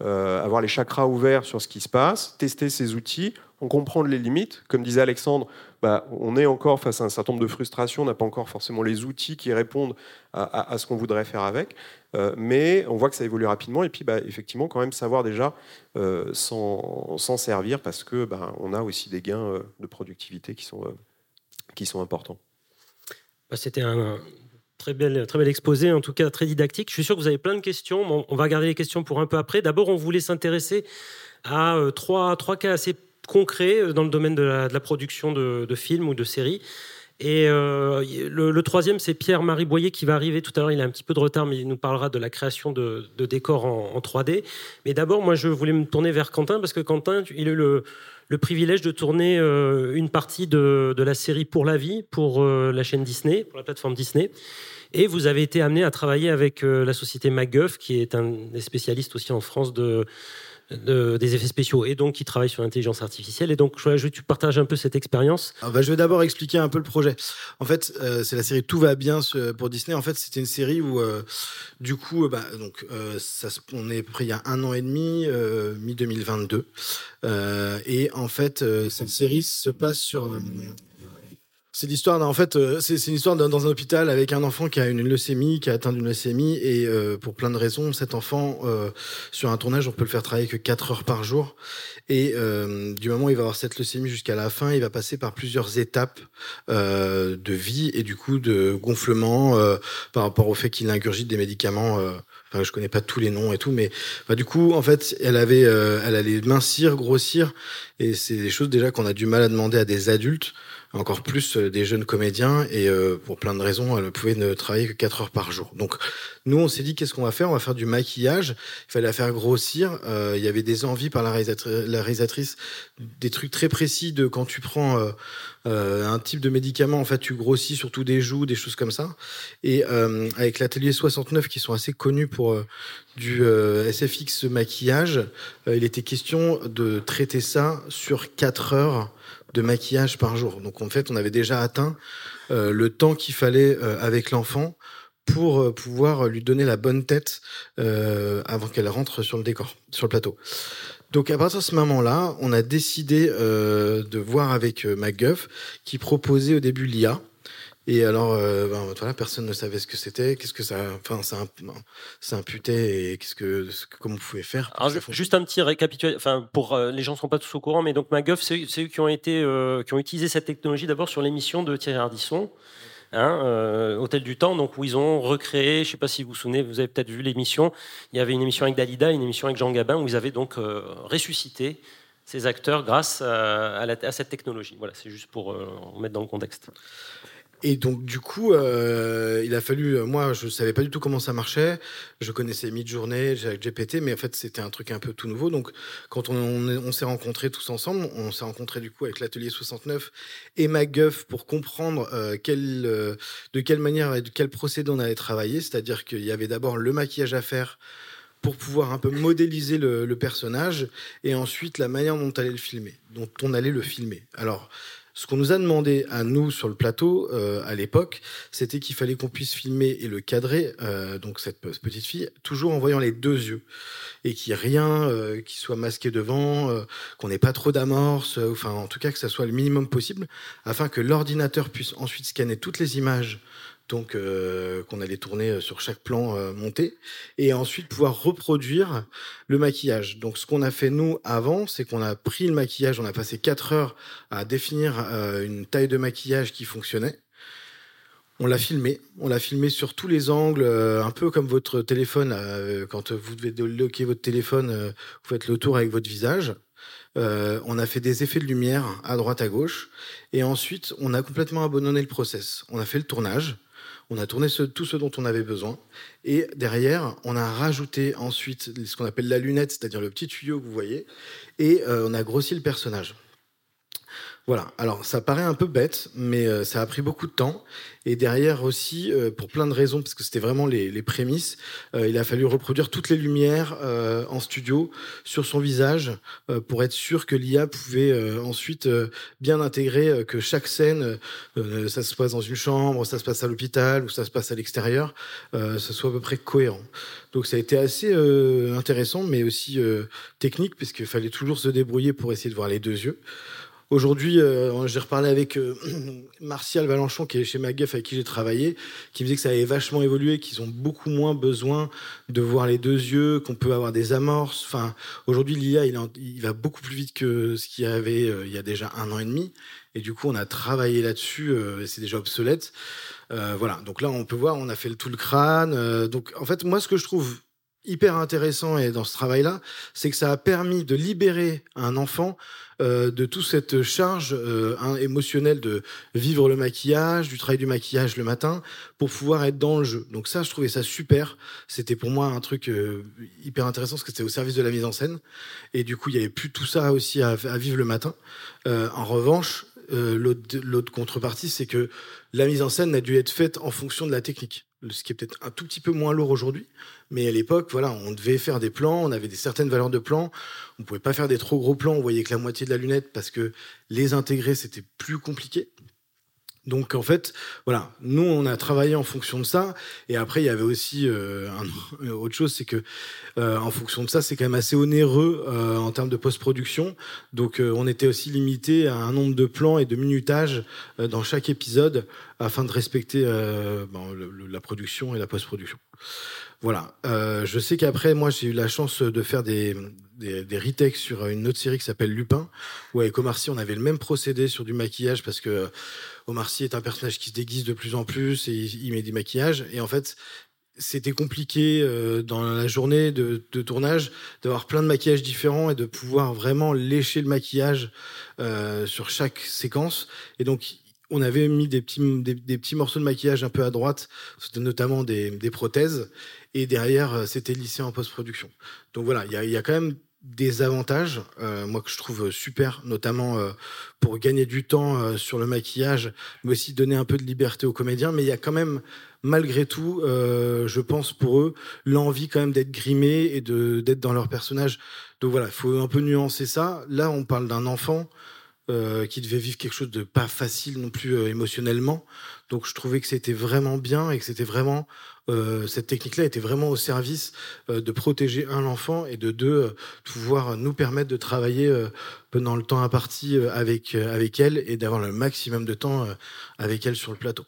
avoir les chakras ouverts sur ce qui se passe, tester ces outils, on comprend les limites. Comme disait Alexandre, bah, on est encore face à un certain nombre de frustrations, on n'a pas encore forcément les outils qui répondent à, ce qu'on voudrait faire avec, euh, mais on voit que ça évolue rapidement et puis bah, effectivement quand même savoir déjà euh, s'en servir parce que bah, on a aussi des gains euh, de productivité qui sont, qui sont importants. C'était un, Très bel, très bel exposé, en tout cas très didactique. Je suis sûr que vous avez plein de questions. On va garder les questions pour un peu après. D'abord, on voulait s'intéresser à trois, trois cas assez concret euh, dans le domaine de la, production de, films ou de séries. Et euh, le, troisième, c'est Pierre-Marie Boyer qui va arriver tout à l'heure. Il a un petit peu de retard, mais il nous parlera de la création de, décors en, 3D. Mais d'abord, moi, je voulais me tourner vers Quentin parce que Quentin, il a eu le, privilège de tourner euh, une partie de, la série Pour la vie, pour la chaîne Disney, pour la plateforme Disney. Et vous avez été amené à travailler avec la société MacGuff, qui est un des spécialistes aussi en France de des effets spéciaux et donc qui travaille sur l'intelligence artificielle. Et donc, je que tu partages un peu cette expérience. Bah, je vais d'abord expliquer un peu le projet. En fait, euh, c'est la série Tout va bien pour Disney. En fait, c'était une série où, euh, du coup, bah, donc, euh, ça, on est prêt il y a un an et demi, mi 2022. et en fait, cette série se passe sur c'est l'histoire en fait, euh, c'est une histoire dans un hôpital avec un enfant qui a une leucémie, qui a atteint d'une leucémie, et euh, pour plein de raisons, cet enfant, euh, sur un tournage, on peut le faire travailler que 4 heures par jour. Et du moment où il va avoir cette leucémie jusqu'à la fin, il va passer par plusieurs étapes de vie et du coup de gonflement par rapport au fait qu'il ingurgite des médicaments. Enfin, je connais pas tous les noms et tout, mais bah, du coup, en fait, elle avait, elle allait mincir, grossir, et c'est des choses déjà qu'on a du mal à demander à des adultes encore plus euh, des jeunes comédiens et euh, pour plein de raisons, elle pouvait ne travailler que 4 heures par jour. Donc nous, on s'est dit qu'est-ce qu'on va faire? On va faire du maquillage. Il fallait la faire grossir. Euh, il y avait des envies par la, réalisatrice, des trucs très précis de quand tu prends un type de médicament, en fait, tu grossis surtout des joues, des choses comme ça. Et avec l'atelier 69, qui sont assez connus pour du SFX maquillage, il était question de traiter ça sur 4 heures de maquillage par jour. Donc en fait, on avait déjà atteint euh, le temps qu'il fallait euh, avec l'enfant pour euh, pouvoir lui donner la bonne tête avant qu'elle rentre sur le décor, sur le plateau. Donc à partir de ce moment-là, on a décidé de voir avec MacGuff qui proposait au début l'IA. Et alors, euh, ben, voilà, personne ne savait ce que c'était, qu'est-ce que ça, enfin, ça, imputait et qu'est-ce que, comment vous pouvez faire. Alors, juste un petit récapitulatif, enfin, pour euh, les gens ne sont pas tous au courant, mais donc MacGuff, c'est eux qui ont été, euh, qui ont utilisé cette technologie d'abord sur l'émission de Thierry Ardisson. hein, Hôtel du Temps, donc où ils ont recréé, je ne sais pas si vous vous souvenez, vous avez peut-être vu l'émission, il y avait une émission avec Dalida, une émission avec Jean Gabin, où ils avaient donc ressuscité ces acteurs grâce à, à, cette technologie. Voilà, c'est juste pour remettre dans le contexte. Et donc, du coup, euh, il a fallu. Euh, moi, je savais pas du tout comment ça marchait. Je connaissais Midjourney, GPT, mais en fait, c'était un truc un peu tout nouveau. Donc, quand on, s'est rencontrés tous ensemble, on s'est rencontrés du coup avec l'atelier 69 et MacGuff pour comprendre euh, de quelle manière et de quel procédé on allait travailler. C'est-à-dire qu'il y avait d'abord le maquillage à faire pour pouvoir un peu modéliser le, le, personnage et ensuite la manière dont on allait le filmer, dont on allait le filmer. Alors, ce qu'on nous a demandé à nous sur le plateau euh, à l'époque, c'était qu'il fallait qu'on puisse filmer et le cadrer, euh, donc cette petite fille, toujours en voyant les deux yeux. Et qu'il n'y ait rien euh, qui soit masqué devant, qu'on n'ait pas trop d'amorce, enfin en tout cas que ça soit le minimum possible, afin que l'ordinateur puisse ensuite scanner toutes les images donc euh, qu'on allait tourner euh, sur chaque plan euh, monté, et ensuite pouvoir reproduire le maquillage. Donc ce qu'on a fait nous avant, c'est qu'on a pris le maquillage, on a passé 4 heures à définir une taille de maquillage qui fonctionnait. On l'a filmé, on l'a filmé sur tous les angles, un peu comme votre téléphone. quand vous devez loquer votre téléphone, vous faites le tour avec votre visage. on a fait des effets de lumière à droite à gauche et ensuite on a complètement abandonné le process. On a fait le tournage, on a tourné tout ce dont on avait besoin. Et derrière, on a rajouté ensuite ce qu'on appelle la lunette, c'est-à-dire le petit tuyau que vous voyez. Et euh, on a grossi le personnage. Voilà, alors ça paraît un peu bête, mais euh, ça a pris beaucoup de temps. Et derrière aussi, euh, pour plein de raisons, parce que c'était vraiment les, prémices, euh, il a fallu reproduire toutes les lumières en studio sur son visage pour être sûr que l'IA pouvait ensuite bien intégrer que chaque scène, ça se passe dans une chambre, ça se passe à l'hôpital ou ça se passe à l'extérieur, ce soit à peu près cohérent. Donc ça a été assez intéressant, mais aussi technique, puisqu'il fallait toujours se débrouiller pour essayer de voir les deux yeux. Aujourd'hui, euh, j'ai reparlé avec euh, Martial Valenchon, qui est chez MacGuff, avec qui j'ai travaillé, qui me disait que ça avait vachement évolué, qu'ils ont beaucoup moins besoin de voir les deux yeux, qu'on peut avoir des amorces. Enfin, aujourd'hui, l'IA, il, va beaucoup plus vite que ce qu'il y avait euh, il y a déjà un an et demi. Et du coup, on a travaillé là-dessus, et c'est déjà obsolète. voilà, donc là, on peut voir, on a fait tout le crâne. donc, en fait, moi, ce que je trouve hyper intéressant et dans ce travail-là, c'est que ça a permis de libérer un enfant euh, de toute cette charge euh, émotionnelle de vivre le maquillage, du travail du maquillage le matin, pour pouvoir être dans le jeu. Donc ça, je trouvais ça super. C'était pour moi un truc euh, hyper intéressant parce que c'était au service de la mise en scène. Et du coup, il y avait plus tout ça aussi à, à vivre le matin. en revanche, l'autre contrepartie, c'est que la mise en scène a dû être faite en fonction de la technique ce qui est peut-être un tout petit peu moins lourd aujourd'hui, mais à l'époque, voilà, on devait faire des plans, on avait des certaines valeurs de plans, on pouvait pas faire des trop gros plans, on voyait que la moitié de la lunette parce que les intégrer c'était plus compliqué. Donc en fait, voilà, nous on a travaillé en fonction de ça. Et après, il y avait aussi euh, autre chose, c'est que euh, en fonction de ça, c'est quand même assez onéreux euh, en termes de post-production. Donc on était aussi limité à un nombre de plans et de minutage dans chaque épisode afin de respecter la production et la post-production. Voilà. Euh, je sais qu'après, moi, j'ai eu la chance de faire des, des, des sur une autre série qui s'appelle Lupin, où avec Omar Sy, on avait le même procédé sur du maquillage, parce que Omar Sy est un personnage qui se déguise de plus en plus et il, met des maquillages. Et en fait, c'était compliqué euh, dans la journée de, de tournage d'avoir plein de maquillages différents et de pouvoir vraiment lécher le maquillage euh, sur chaque séquence. Et donc, on avait mis des petits, morceaux de maquillage un peu à droite, notamment des, prothèses, et derrière, euh, c'était lissé en post-production. Donc voilà, il y a, quand même des avantages, euh, moi que je trouve super, notamment euh, pour gagner du temps sur le maquillage, mais aussi donner un peu de liberté aux comédiens. Mais il y a quand même, malgré tout, je pense pour eux, l'envie quand même d'être grimé et d'être dans leur personnage. Donc voilà, il faut un peu nuancer ça. Là, on parle d'un enfant. Euh, qui devait vivre quelque chose de pas facile non plus euh, émotionnellement. Donc je trouvais que c'était vraiment bien et que c'était vraiment euh, cette technique-là était vraiment au service de protéger un enfant et de deux pouvoir nous permettre de travailler pendant le temps imparti avec avec elle et d'avoir le maximum de temps avec elle sur le plateau.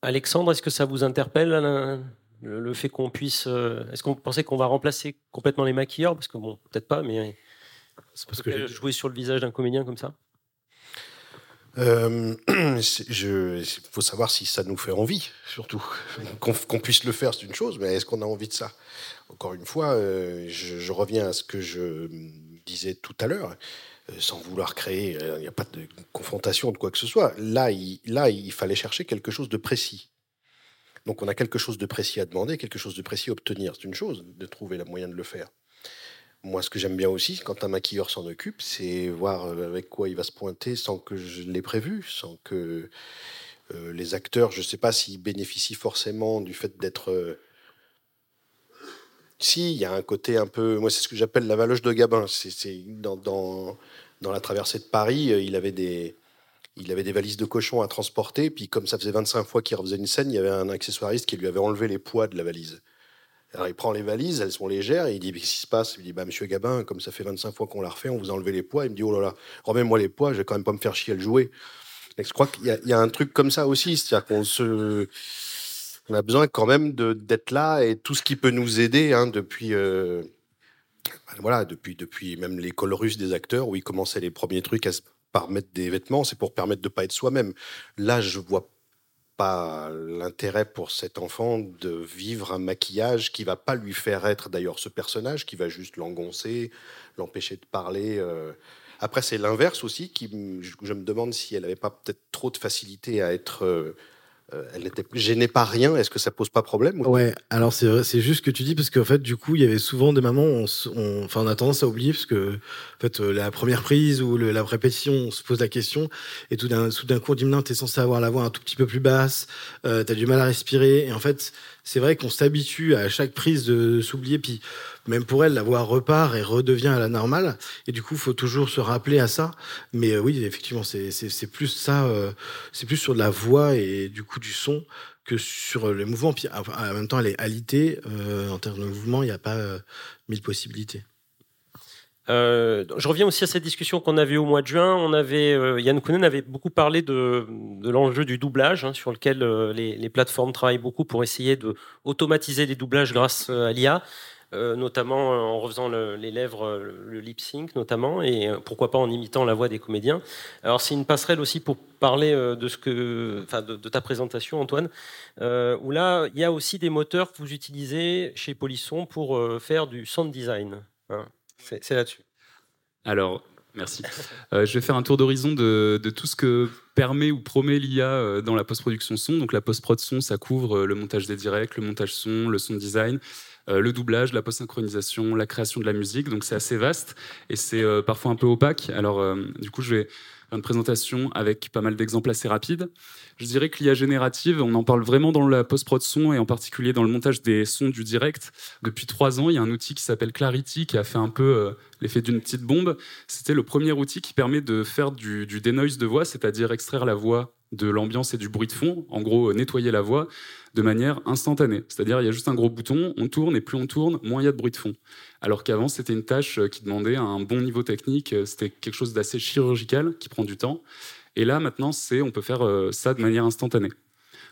Alexandre, est-ce que ça vous interpelle le, fait qu'on puisse Est-ce qu'on pensait qu'on va remplacer complètement les maquilleurs? Parce que bon, peut-être pas, mais c'est parce que j'ai joué sur le visage d'un comédien comme ça Euh, Il faut savoir si ça nous fait envie, surtout. Qu'on puisse le faire, c'est une chose, mais est-ce qu'on a envie de ça? Encore une fois, euh, je, je, reviens à ce que je disais tout à l'heure. Euh, sans vouloir créer, il n'y a pas de confrontation de quoi que ce soit. Là il, là, il fallait chercher quelque chose de précis. Donc on a quelque chose de précis à demander, quelque chose de précis à obtenir. C'est une chose de trouver le moyen de le faire. Moi, ce que j'aime bien aussi, quand un maquilleur s'en occupe, c'est voir euh, avec quoi il va se pointer sans que je l'ai prévu, sans que euh, les acteurs, je ne sais pas s'ils bénéficient forcément du fait d'être... Euh, si, il y a un côté un peu... Moi, c'est ce que j'appelle la valoche de Gabin. C'est dans, dans, dans, la traversée de Paris, il avait des... Il avait des valises de cochon à transporter, puis comme ça faisait 25 fois qu'il refaisait une scène, il y avait un accessoiriste qui lui avait enlevé les poids de la valise. Alors il prend les valises, elles sont légères, et il dit Qu'est-ce qui se passe? Il dit bah, Monsieur Gabin, comme ça fait 25 fois qu'on l'a refait, on vous a enlevé les poids. Il me dit Oh là là, remets-moi les poids, je vais quand même pas me faire chier à le jouer. Et je crois qu'il y, a un truc comme ça aussi, c'est-à-dire qu'on se. On a besoin quand même d'être là et tout ce qui peut nous aider hein, depuis. Euh, voilà, depuis, depuis même l'école russe des acteurs où ils commençaient les premiers trucs à se par mettre des vêtements, c'est pour permettre de pas être soi-même. Là, je vois pas l'intérêt pour cet enfant de vivre un maquillage qui va pas lui faire être d'ailleurs ce personnage, qui va juste l'engoncer, l'empêcher de parler. Euh. Après, c'est l'inverse aussi, qui je me demande si elle n'avait pas peut-être trop de facilité à être euh, elle n'était gênée par rien. Est-ce que ça pose pas problème Ouais, alors c'est c'est juste ce que tu dis parce qu'en fait, du coup, il y avait souvent des mamans, on, on, enfin, on a tendance à oublier parce que en fait, euh, la première prise ou la répétition, on se pose la question et tout d'un coup, on dit non, t'es censé avoir la voix un tout petit peu plus basse, euh, t'as du mal à respirer et en fait, c'est vrai qu'on s'habitue à chaque prise de s'oublier puis même pour elle, la voix repart et redevient à la normale. Et du coup, faut toujours se rappeler à ça. Mais euh, oui, effectivement, c'est plus ça, euh, c'est plus sur de la voix et du coup du son que sur le mouvement. Puis en même temps, elle est alitée. Euh, en termes de mouvement, il n'y a pas mille possibilités. Je reviens aussi à cette discussion qu'on avait au mois de juin. On avait, Yann Kounen avait beaucoup parlé de, l'enjeu du doublage, hein, sur lequel les, les, plateformes travaillent beaucoup pour essayer de automatiser les doublages grâce à l'IA. Euh, notamment euh, en refaisant les lèvres, euh, le, lip sync notamment, et pourquoi pas en imitant la voix des comédiens. Alors c'est une passerelle aussi pour parler de ce que, de, ta présentation, Antoine, où là il y a aussi des moteurs que vous utilisez chez Polisson pour faire du sound design. Hein. C'est là-dessus. Alors, Merci. je vais faire un tour d'horizon de, tout ce que permet ou promet l'IA dans la post-production son. Donc la post-prod son, ça couvre le montage des directs, le montage son, le sound design, euh, le doublage, la post-synchronisation, la création de la musique. Donc c'est assez vaste et c'est euh, parfois un peu opaque. Alors euh, du coup, je vais une présentation avec pas mal d'exemples assez rapides. Je dirais que l'IA générative, on en parle vraiment dans la post-prod son et en particulier dans le montage des sons du direct. Depuis trois ans, il y a un outil qui s'appelle Clarity qui a fait un peu l'effet d'une petite bombe. C'était le premier outil qui permet de faire du, du denoise de voix, c'est-à-dire extraire la voix de l'ambiance et du bruit de fond, en gros nettoyer la voix de manière instantanée. C'est-à-dire il y a juste un gros bouton, on tourne et plus on tourne, moins il y a de bruit de fond. Alors qu'avant c'était une tâche euh, qui demandait un bon niveau technique, euh, c'était quelque chose d'assez chirurgical qui prend du temps. Et là maintenant c'est on peut faire euh, ça de manière instantanée.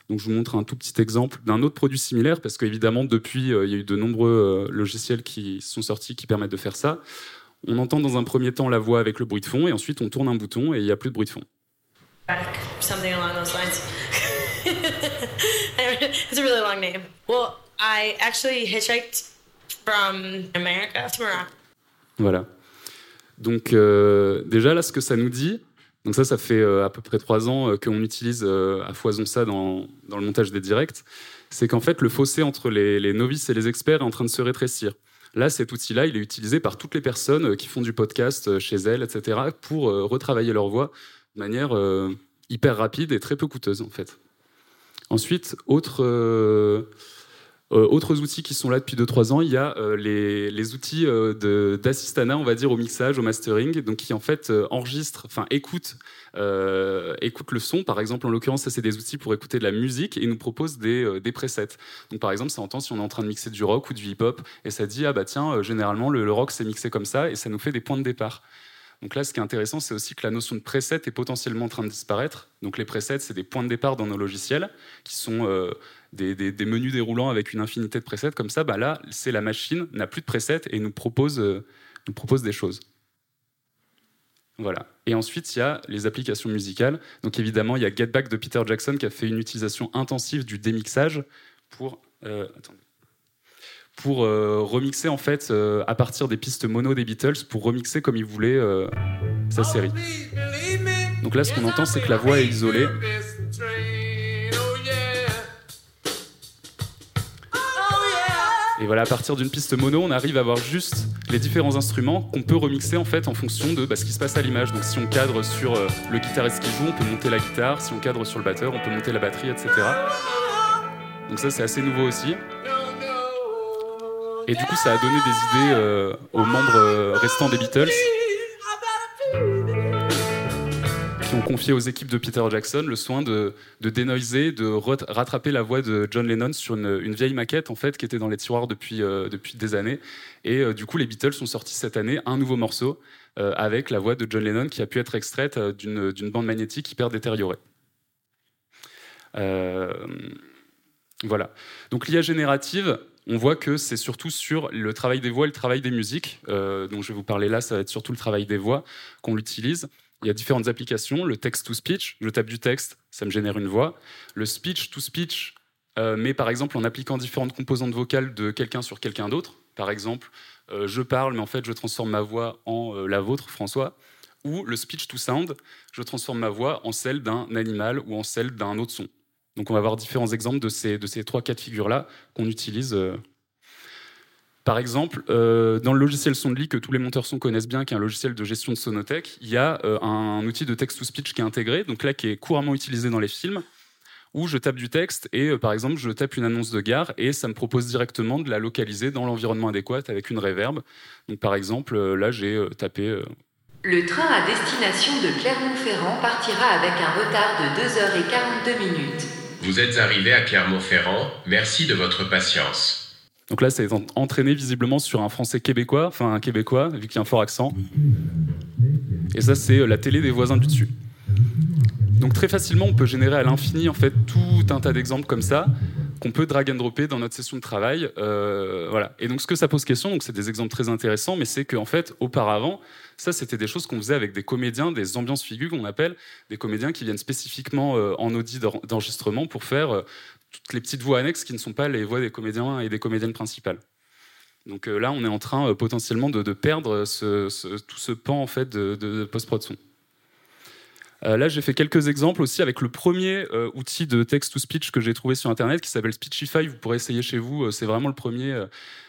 Donc je vous montre un tout petit exemple d'un autre produit similaire parce qu'évidemment depuis il y a eu de nombreux logiciels qui sont sortis qui permettent de faire ça. On entend dans un premier temps la voix avec le bruit de fond et ensuite on tourne un bouton et il n'y a plus de bruit de fond. Something along those lines. it's a really long name. Well, I actually hitchhiked from America to. Voilà. Donc euh, déjà là, ce que ça nous dit, donc ça, ça fait euh, à peu près trois ans euh, qu'on utilise euh, à foison ça dans, dans, le montage des directs, c'est qu'en fait le fossé entre les, les, novices et les experts est en train de se rétrécir. Là, cet outil-là, il est utilisé par toutes les personnes qui font du podcast chez elles, etc., pour retravailler leur voix manière hyper rapide et très peu coûteuse en fait. Ensuite, euh, euh, autres outils qui sont là depuis 2-3 ans, il y a euh, les, les, outils d'assistana, on va dire, au mixage, au mastering, donc qui en fait enregistrent, enfin écoutent, écoute le son. Par exemple, en l'occurrence, ça c'est des outils pour écouter de la musique et nous proposent des, des presets. Donc par exemple, ça entend si on est en train de mixer du rock ou du hip-hop et ça dit ah bah tiens, généralement le, le rock c'est mixé comme ça et ça nous fait des points de départ. Donc là, ce qui est intéressant, c'est aussi que la notion de preset est potentiellement en train de disparaître. Donc les presets, c'est des points de départ dans nos logiciels, qui sont euh, des, menus déroulants avec une infinité de presets. Comme ça, bah là, c'est la machine n'a plus de presets et nous propose, euh, nous propose des choses. Voilà. Et ensuite, il y a les applications musicales. Donc évidemment, il y a Get Back de Peter Jackson qui a fait une utilisation intensive du démixage pour, euh, pour euh, remixer en fait euh, à partir des pistes mono des Beatles pour remixer comme il voulait sa série. Donc là, ce qu'on entend, c'est que la voix est isolée. Et voilà, à partir d'une piste mono, on arrive à avoir juste les différents instruments qu'on peut remixer en fait en fonction de bah, ce qui se passe à l'image. Donc si on cadre sur euh, le guitariste qui joue, on peut monter la guitare. Si on cadre sur le batteur, on peut monter la batterie, etc. Donc ça, c'est assez nouveau aussi. Et du coup, ça a donné des idées euh, aux membres euh, restants des Beatles qui ont confié aux équipes de Peter Jackson le soin de, dénoiser, de rattraper la voix de John Lennon sur une, vieille maquette en fait qui était dans les tiroirs depuis, euh, depuis des années. Et du coup, les Beatles ont sorti cette année un nouveau morceau avec la voix de John Lennon qui a pu être extraite d'une bande magnétique hyper détériorée. voilà. Donc l'IA générative, on voit que c'est surtout sur le travail des voix et le travail des musiques. dont je vais vous parler là, ça va être surtout le travail des voix qu'on l'utilise. Il y a différentes applications. Le text-to-speech, je tape du texte, ça me génère une voix. Le speech-to-speech, euh, mais par exemple en appliquant différentes composantes vocales de quelqu'un sur quelqu'un d'autre. Par exemple, euh, je parle, mais en fait je transforme ma voix en euh, la vôtre, François. Ou le speech-to-sound, je transforme ma voix en celle d'un animal ou en celle d'un autre son. Donc on va avoir différents exemples de ces, trois cas de figure-là qu'on utilise par exemple, euh, dans le logiciel Soundly que tous les monteurs son connaissent bien, qui est un logiciel de gestion de sonothèque, il y a euh, un outil de text-to-speech qui est intégré, donc là qui est couramment utilisé dans les films, où je tape du texte et euh, par exemple je tape une annonce de gare et ça me propose directement de la localiser dans l'environnement adéquat avec une reverb. Donc par exemple là j'ai tapé. Le train à destination de Clermont-Ferrand partira avec un retard de 2h42 minutes. Vous êtes arrivé à Clermont-Ferrand, merci de votre patience. Donc là, c'est entraîné visiblement sur un français québécois, enfin un québécois, vu qu'il y a un fort accent. Et ça, c'est euh, la télé des voisins du dessus. Donc très facilement, on peut générer à l'infini en fait tout un tas d'exemples comme ça qu'on peut drag and dropper dans notre session de travail. Euh, voilà. Et donc ce que ça pose question, donc c'est des exemples très intéressants, mais c'est qu'en fait, auparavant, ça c'était des choses qu'on faisait avec des comédiens, des ambiances figures qu'on appelle, des comédiens qui viennent spécifiquement euh, en audit d'enregistrement pour faire toutes les petites voix annexes qui ne sont pas les voix des comédiens et des comédiennes principales. Donc euh, là, on est en train euh, potentiellement de, perdre tout ce pan en fait de, post-prod son. Euh, là, j'ai fait quelques exemples aussi avec le premier outil de text-to-speech que j'ai trouvé sur Internet qui s'appelle Speechify. Vous pourrez essayer chez vous, c'est vraiment le premier.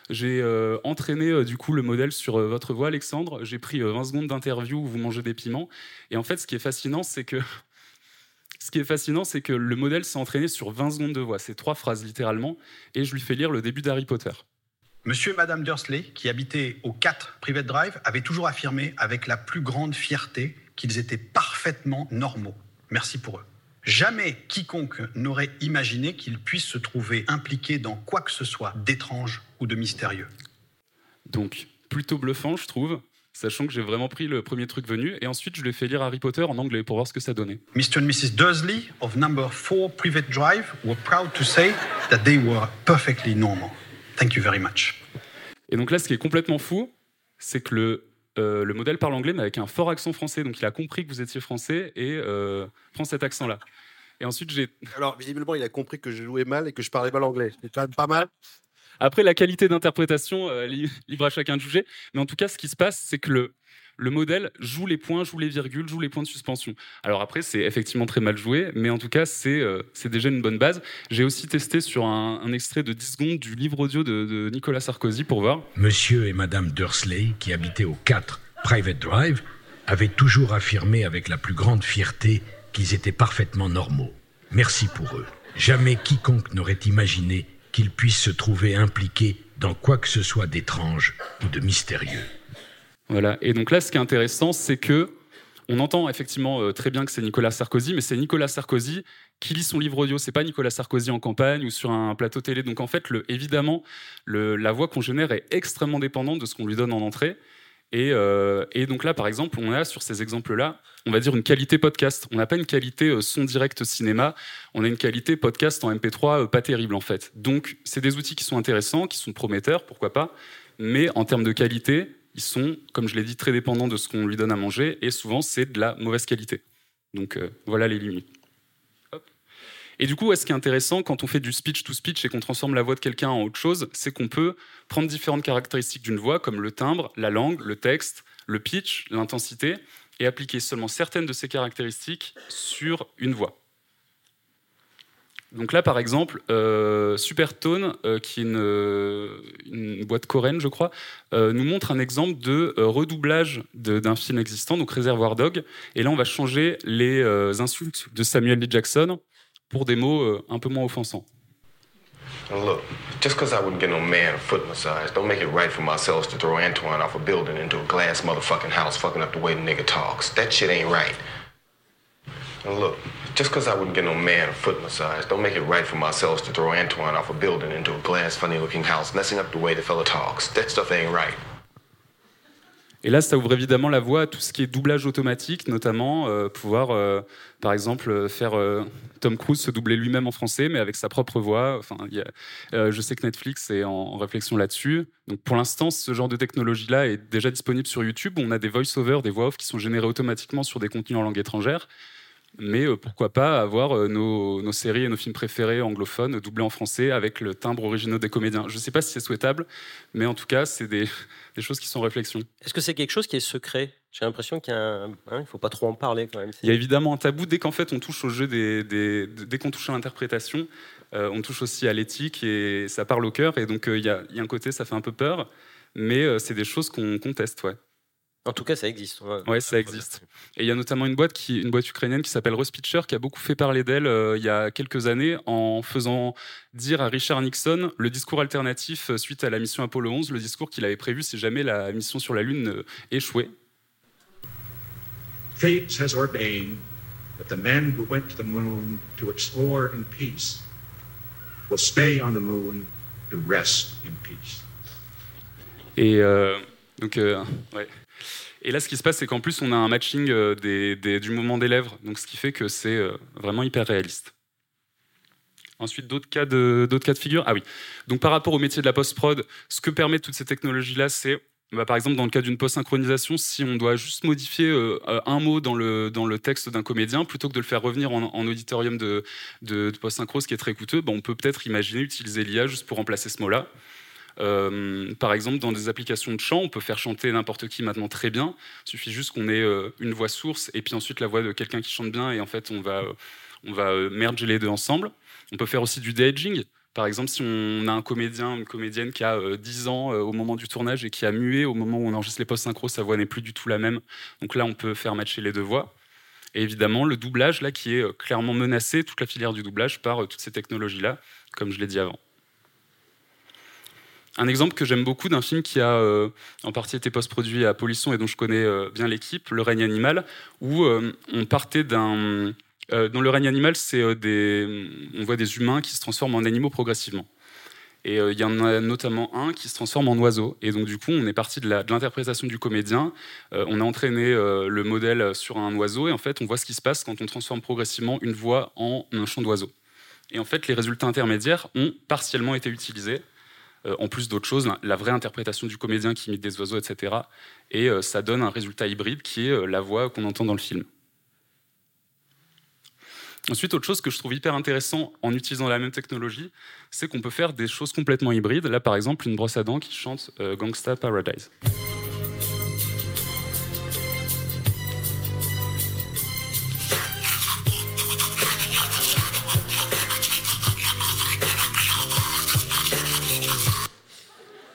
J'ai entraîné du coup le modèle sur votre voix, Alexandre. J'ai pris 20 secondes d'interview où vous mangez des piments. Et en fait, ce qui est fascinant, c'est que ce qui est fascinant, c'est que le modèle s'est entraîné sur 20 secondes de voix. C'est trois phrases littéralement. Et je lui fais lire le début d'Harry Potter. Monsieur et Madame Dursley, qui habitaient au 4 Private Drive, avaient toujours affirmé avec la plus grande fierté qu'ils étaient parfaitement normaux. Merci pour eux. Jamais quiconque n'aurait imaginé qu'ils puissent se trouver impliqués dans quoi que ce soit d'étrange ou de mystérieux. Donc, plutôt bluffant, je trouve sachant que j'ai vraiment pris le premier truc venu, et ensuite je lui ai fait lire Harry Potter en anglais pour voir ce que ça donnait. Mr. and Mrs. Dursley of number 4 Private Drive were proud to say that they were perfectly normal. Thank you very much. Et donc là, ce qui est complètement fou, c'est que le, euh, le modèle parle anglais, mais avec un fort accent français, donc il a compris que vous étiez français et euh, prend cet accent-là. Et ensuite, j'ai. Alors, visiblement, il a compris que je jouais mal et que je parlais mal anglais. C'est quand même pas mal. Après, la qualité d'interprétation, euh, libre à chacun de juger. Mais en tout cas, ce qui se passe, c'est que le, le modèle joue les points, joue les virgules, joue les points de suspension. Alors après, c'est effectivement très mal joué, mais en tout cas, c'est euh, déjà une bonne base. J'ai aussi testé sur un, extrait de 10 secondes du livre audio de, de, Nicolas Sarkozy pour voir. Monsieur et Madame Dursley, qui habitaient au 4 Private Drive, avaient toujours affirmé avec la plus grande fierté qu'ils étaient parfaitement normaux. Merci pour eux. Jamais quiconque n'aurait imaginé qu'il puisse se trouver impliqué dans quoi que ce soit d'étrange ou de mystérieux. Et donc là, ce qui est intéressant, c'est que on entend effectivement euh, très bien que c'est Nicolas Sarkozy, mais c'est Nicolas Sarkozy qui lit son livre audio. C'est pas Nicolas Sarkozy en campagne ou sur un plateau télé. Donc en fait, évidemment, la voix qu'on génère est extrêmement dépendante de ce qu'on lui donne en entrée. Euh, et, donc là, par exemple, on a sur ces exemples-là, on va dire une qualité podcast. On n'a pas une qualité euh, son direct cinéma, on a une qualité podcast en MP3 euh, pas terrible en fait. Donc c'est des outils qui sont intéressants, qui sont prometteurs, pourquoi pas, mais en termes de qualité, ils sont, comme je l'ai dit, très dépendants de ce qu'on lui donne à manger, et souvent c'est de la mauvaise qualité. Donc euh, voilà les limites. Et du coup, ce qui est intéressant quand on fait du speech to speech et qu'on transforme la voix de quelqu'un en autre chose, c'est qu'on peut prendre différentes caractéristiques d'une voix, comme le timbre, la langue, le texte, le pitch, l'intensité, et appliquer seulement certaines de ces caractéristiques sur une voix. Donc là, par exemple, euh, Supertone, euh, qui est une, boîte coréenne, je crois, euh, nous montre un exemple de redoublage d'un film existant, donc Réservoir Dog. Et là, on va changer les insultes de Samuel L. Jackson pour des mots un peu moins offensants. Look, just because I wouldn't get no man a foot massage, don't make it right for myself to throw Antoine off a building into a glass motherfucking house, fucking up the way the nigga talks. That shit ain't right. Now look, just because I wouldn't get no man a foot massage, don't make it right for myself to throw Antoine off a building into a glass, funny-looking house, messing up the way the fella talks. That stuff ain't right. Et là, ça ouvre évidemment la voie à tout ce qui est doublage automatique, notamment euh, pouvoir, euh, par exemple, faire euh, Tom Cruise se doubler lui-même en français, mais avec sa propre voix. Enfin, je sais que Netflix est en, réflexion là-dessus. Donc, pour l'instant, ce genre de technologie-là est déjà disponible sur YouTube. On a des voice-overs, des voix off qui sont générés automatiquement sur des contenus en langue étrangère. Mais pourquoi pas avoir nos, nos, séries et nos films préférés anglophones doublés en français avec le timbre original des comédiens. Je ne sais pas si c'est souhaitable, mais en tout cas, c'est des, des choses qui sont en réflexion. Est-ce que c'est quelque chose qui est secret? J'ai l'impression qu'il ne hein, faut pas trop en parler quand même. Il y a évidemment un tabou dès qu'en fait on touche au jeu, des, dès qu'on touche à l'interprétation, euh, on touche aussi à l'éthique et ça parle au cœur. Et donc euh, il y, a, y, a un côté, ça fait un peu peur, mais euh, c'est des choses qu'on conteste, ouais. En tout cas, ça existe. Ouais, ça existe. Et il y a notamment une boîte, qui, une boîte ukrainienne qui s'appelle Rospitcher qui a beaucoup fait parler d'elle euh, il y a quelques années en faisant dire à Richard Nixon le discours alternatif euh, suite à la mission Apollo 11, le discours qu'il avait prévu si jamais la mission sur la Lune euh, échouait. Fate has ordained that the men who went to the moon to explore in peace will stay on the moon to rest in peace. Et ouais. Et là, ce qui se passe, c'est qu'en plus, on a un matching euh, du mouvement des lèvres, donc ce qui fait que c'est euh, vraiment hyper réaliste. Ensuite, d'autres cas, de, figure. Ah oui. Donc, par rapport au métier de la post-prod, ce que permettent toutes ces technologies-là, c'est, bah, par exemple, dans le cas d'une post-synchronisation, si on doit juste modifier euh, un mot dans le, texte d'un comédien, plutôt que de le faire revenir en, auditorium de, de, post-synchro, ce qui est très coûteux, bah, on peut peut-être imaginer utiliser l'IA juste pour remplacer ce mot-là. Euh, par exemple, dans des applications de chant, on peut faire chanter n'importe qui maintenant très bien. Il suffit juste qu'on ait euh, une voix source et puis ensuite la voix de quelqu'un qui chante bien et en fait on va, on va euh, merger les deux ensemble. On peut faire aussi du de Par exemple, si on a un comédien, une comédienne qui a 10 ans au moment du tournage et qui a mué au moment où on enregistre les post-synchro, sa voix n'est plus du tout la même. Donc là, on peut faire matcher les deux voix. Et évidemment, le doublage, là, qui est clairement menacé, toute la filière du doublage, par toutes ces technologies-là, comme je l'ai dit avant un exemple que j'aime beaucoup d'un film qui a euh, en partie été post-produit à Polisson et dont je connais euh, bien l'équipe, Le règne animal, où euh, on partait d'un. dans Le règne animal, c'est on voit des humains qui se transforment en animaux progressivement. Et il y en a notamment un qui se transforme en oiseau. Et donc, du coup, on est parti de l'interprétation du comédien. on a entraîné le modèle sur un oiseau. Et en fait, on voit ce qui se passe quand on transforme progressivement une voix en un chant d'oiseau. Et en fait, les résultats intermédiaires ont partiellement été utilisés. Euh, en plus d'autres choses, la vraie interprétation du comédien qui imite des oiseaux, etc. Et euh, ça donne un résultat hybride qui est euh, la voix qu'on entend dans le film. Ensuite, autre chose que je trouve hyper intéressant en utilisant la même technologie, c'est qu'on peut faire des choses complètement hybrides. Là, par exemple, une brosse à dents qui chante Gangsta Paradise.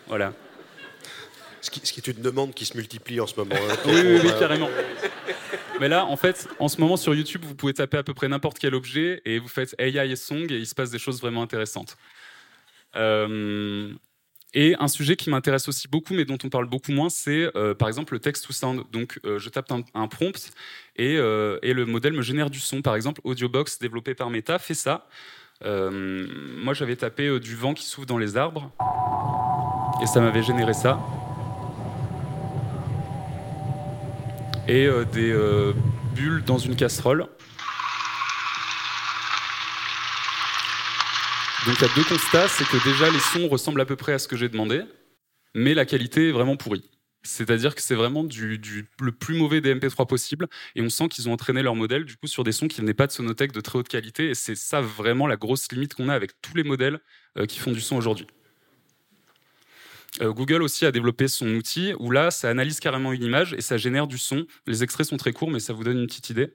Voilà. Ce qui, est une demande qui se multiplie en ce moment. Hein, oui, oui, oui, carrément. Mais là, en fait, en ce moment sur YouTube, vous pouvez taper à peu près n'importe quel objet et vous faites AI et song et il se passe des choses vraiment intéressantes. Euh, et un sujet qui m'intéresse aussi beaucoup, mais dont on parle beaucoup moins, c'est euh, par exemple le text to sound. Donc, euh, je tape un, prompt et, et, le modèle me génère du son. Par exemple, Audiobox développé par Meta fait ça. Moi, j'avais tapé du vent qui souffle dans les arbres et ça m'avait généré ça. Et euh, des euh, bulles dans une casserole. Donc il y a deux constats, c'est que déjà les sons ressemblent à peu près à ce que j'ai demandé, mais la qualité est vraiment pourrie. C'est-à-dire que c'est vraiment le plus mauvais des MP3 possible. Et on sent qu'ils ont entraîné leur modèle du coup sur des sons qui venaient pas de sonothèque de très haute qualité. Et c'est ça vraiment la grosse limite qu'on a avec tous les modèles euh, qui font du son aujourd'hui. Euh, Google aussi a développé son outil où là, ça analyse carrément une image et ça génère du son. Les extraits sont très courts, mais ça vous donne une petite idée.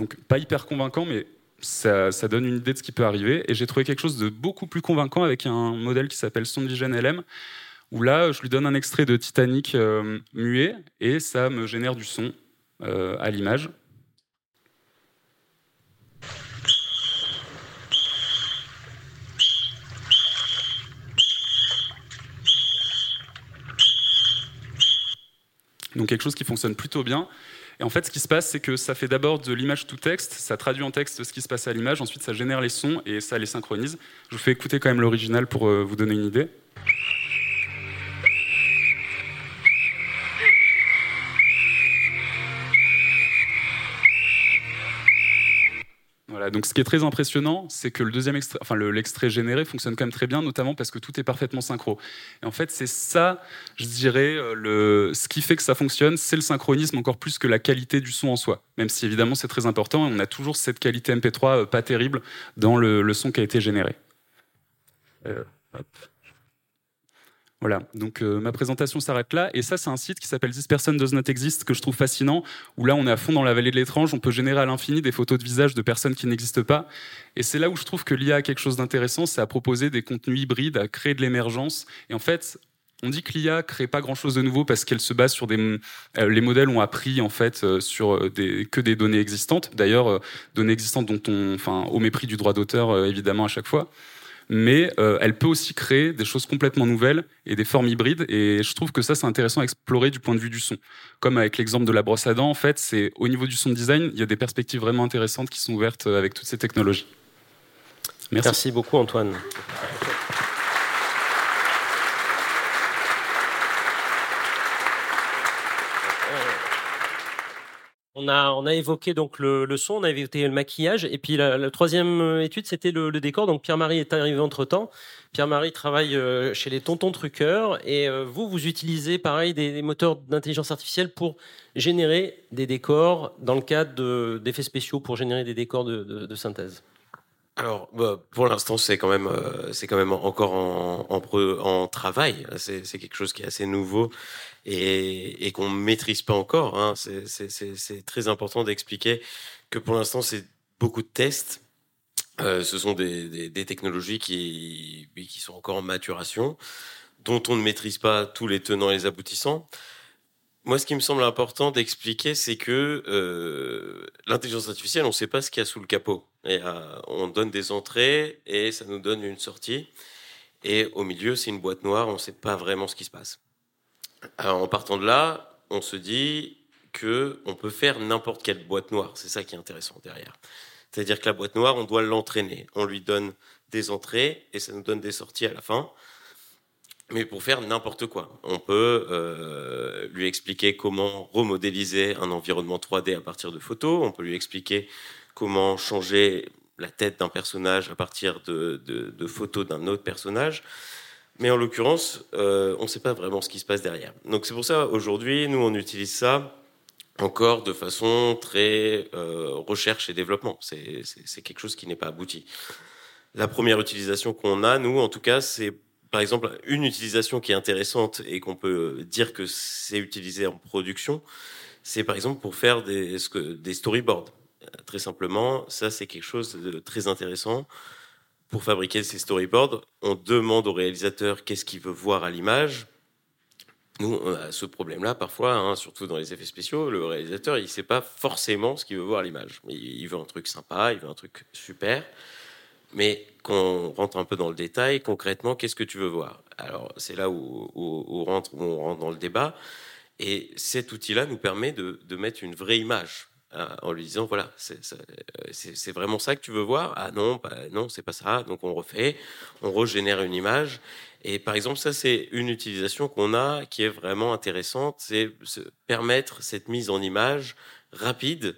Donc pas hyper convaincant, mais ça, donne une idée de ce qui peut arriver. Et j'ai trouvé quelque chose de beaucoup plus convaincant avec un modèle qui s'appelle SoundVision LM, où là, je lui donne un extrait de Titanic euh, muet et ça me génère du son euh, à l'image. Donc quelque chose qui fonctionne plutôt bien. Et en fait, ce qui se passe, c'est que ça fait d'abord de l'image tout texte, ça traduit en texte ce qui se passe à l'image, ensuite ça génère les sons et ça les synchronise. Je vous fais écouter quand même l'original pour euh, vous donner une idée. Donc ce qui est très impressionnant, c'est que le deuxième extrait, enfin le- l'extrait généré fonctionne quand même très bien, notamment parce que tout est parfaitement synchro. Et en fait, c'est ça, je dirais, euh, le, ce qui fait que ça fonctionne, c'est le synchronisme encore plus que la qualité du son en soi. Même si évidemment c'est très important, on a toujours cette qualité MP3 euh, pas terrible dans le, le son qui a été généré. Euh, hop. Voilà, donc euh, ma présentation s'arrête là. Et ça, c'est un site qui s'appelle This Person Does Not Exist que je trouve fascinant, où là, on est à fond dans la vallée de l'étrange, on peut générer à l'infini des photos de visage de personnes qui n'existent pas. Et c'est là où je trouve que l'IA a quelque chose d'intéressant, c'est à proposer des contenus hybrides, à créer de l'émergence. Et en fait, on dit que l'IA crée pas grand chose de nouveau parce qu'elle se base sur des. euh, les modèles ont appris en fait euh, sur des, que des données existantes. D'ailleurs, données existantes dont on, enfin, au mépris du droit d'auteur évidemment à chaque fois. Mais euh, elle peut aussi créer des choses complètement nouvelles et des formes hybrides. Et je trouve que ça c'est intéressant à explorer du point de vue du son. Comme avec l'exemple de la brosse à dents, en fait, c'est au niveau du son design, il y a des perspectives vraiment intéressantes qui sont ouvertes avec toutes ces technologies. Merci. Merci beaucoup Antoine. On a, on a évoqué donc le, son, on a évoqué le maquillage, et puis la, troisième euh, étude, c'était le, décor. Donc Pierre-Marie est arrivé entre-temps. Pierre-Marie travaille euh, chez les Tontons Truqueurs, et euh, vous, vous utilisez pareil des, des moteurs d'intelligence artificielle pour générer des décors dans le cadre de- d'effets spéciaux, pour générer des décors de, synthèse. Alors, bah, pour l'instant, c'est quand même, c'est quand même encore en, travail. C'est quelque chose qui est assez nouveau et, qu'on ne maîtrise pas encore. hein. C'est, très important d'expliquer que pour l'instant, c'est beaucoup de tests. Euh, ce sont des, technologies qui, qui sont encore en maturation, dont on ne maîtrise pas tous les tenants et les aboutissants. Moi, ce qui me semble important d'expliquer, c'est que euh, l'intelligence artificielle, on ne sait pas ce qu'il y a sous le capot. Euh, on donne des entrées et ça nous donne une sortie. Et au milieu, c'est une boîte noire, on ne sait pas vraiment ce qui se passe. Alors, en partant de là, on se dit que on peut faire n'importe quelle boîte noire. C'est ça qui est intéressant derrière. C'est-à-dire que la boîte noire, on doit l'entraîner. On lui donne des entrées et ça nous donne des sorties à la fin mais pour faire n'importe quoi. On peut euh, lui expliquer comment remodéliser un environnement 3D à partir de photos, on peut lui expliquer comment changer la tête d'un personnage à partir de photos d'un autre personnage. Mais en l'occurrence, euh, on ne sait pas vraiment ce qui se passe derrière. Donc c'est pour ça, aujourd'hui, nous, on utilise ça encore de façon très euh, recherche et développement. C'est quelque chose qui n'est pas abouti. La première utilisation qu'on a, nous, en tout cas, c'est par exemple une utilisation qui est intéressante et qu'on peut dire que c'est utilisé en production, c'est par exemple pour faire des, des storyboards. Très simplement, ça c'est quelque chose de très intéressant. Pour fabriquer ces storyboards, on demande au réalisateur qu'est-ce qu'il veut voir à l'image. Nous, on a ce problème-là parfois, hein, surtout dans les effets spéciaux. Le réalisateur, il ne sait pas forcément ce qu'il veut voir à l'image. Il veut un truc sympa, il veut un truc super. Mais quand on rentre un peu dans le détail, concrètement, qu'est-ce que tu veux voir? Alors, c'est là où, on rentre, où on rentre dans le débat. Et cet outil-là nous permet de, mettre une vraie image en lui disant voilà, euh, c'est- vraiment ça que tu veux voir Ah non, bah, non, c'est pas ça. Donc on refait, on régénère une image. Et par exemple, ça, c'est une utilisation qu'on a qui est vraiment intéressante, c'est permettre cette mise en image rapide.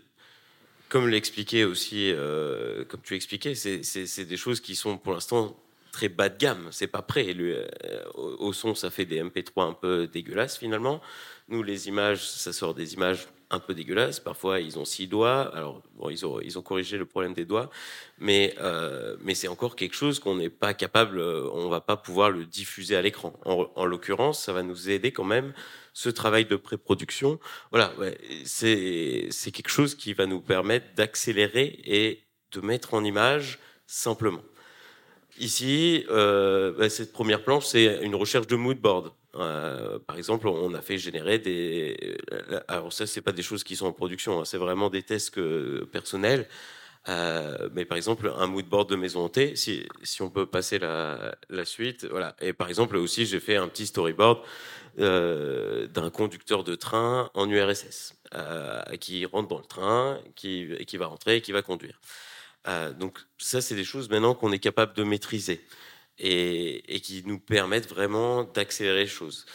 Comme l'expliquait aussi, euh, comme tu expliquais, c'est- des choses qui sont pour l'instant très bas de gamme. C'est pas prêt. Euh, au son, ça fait des MP3 un peu dégueulasses finalement. Nous, les images, ça sort des images un peu dégueulasses. Parfois, ils ont six doigts. Alors, bon, ils ont, ils ont corrigé le problème des doigts, mais, euh, mais c'est encore quelque chose qu'on n'est pas capable, euh, on va pas pouvoir le diffuser à l'écran. En, en l'occurrence, ça va nous aider quand même, ce travail de pré-production. Voilà, c'est quelque chose qui va nous permettre d'accélérer et de mettre en image simplement. Ici, euh, bah, cette première planche, c'est une recherche de mood board. Euh, par exemple, on a fait générer des. Alors ça, c'est pas des choses qui sont en production, hein, c'est vraiment des tests personnels. Euh, mais par exemple, un mood board de maison hantée, si, on peut passer la, suite, voilà. Et par exemple aussi, j'ai fait un petit storyboard euh, d'un conducteur de train en URSS euh, qui rentre dans le train, qui, qui va rentrer et qui va conduire. Euh, donc ça, c'est des choses maintenant qu'on est capable de maîtriser et, qui nous permettent vraiment d'accélérer les choses.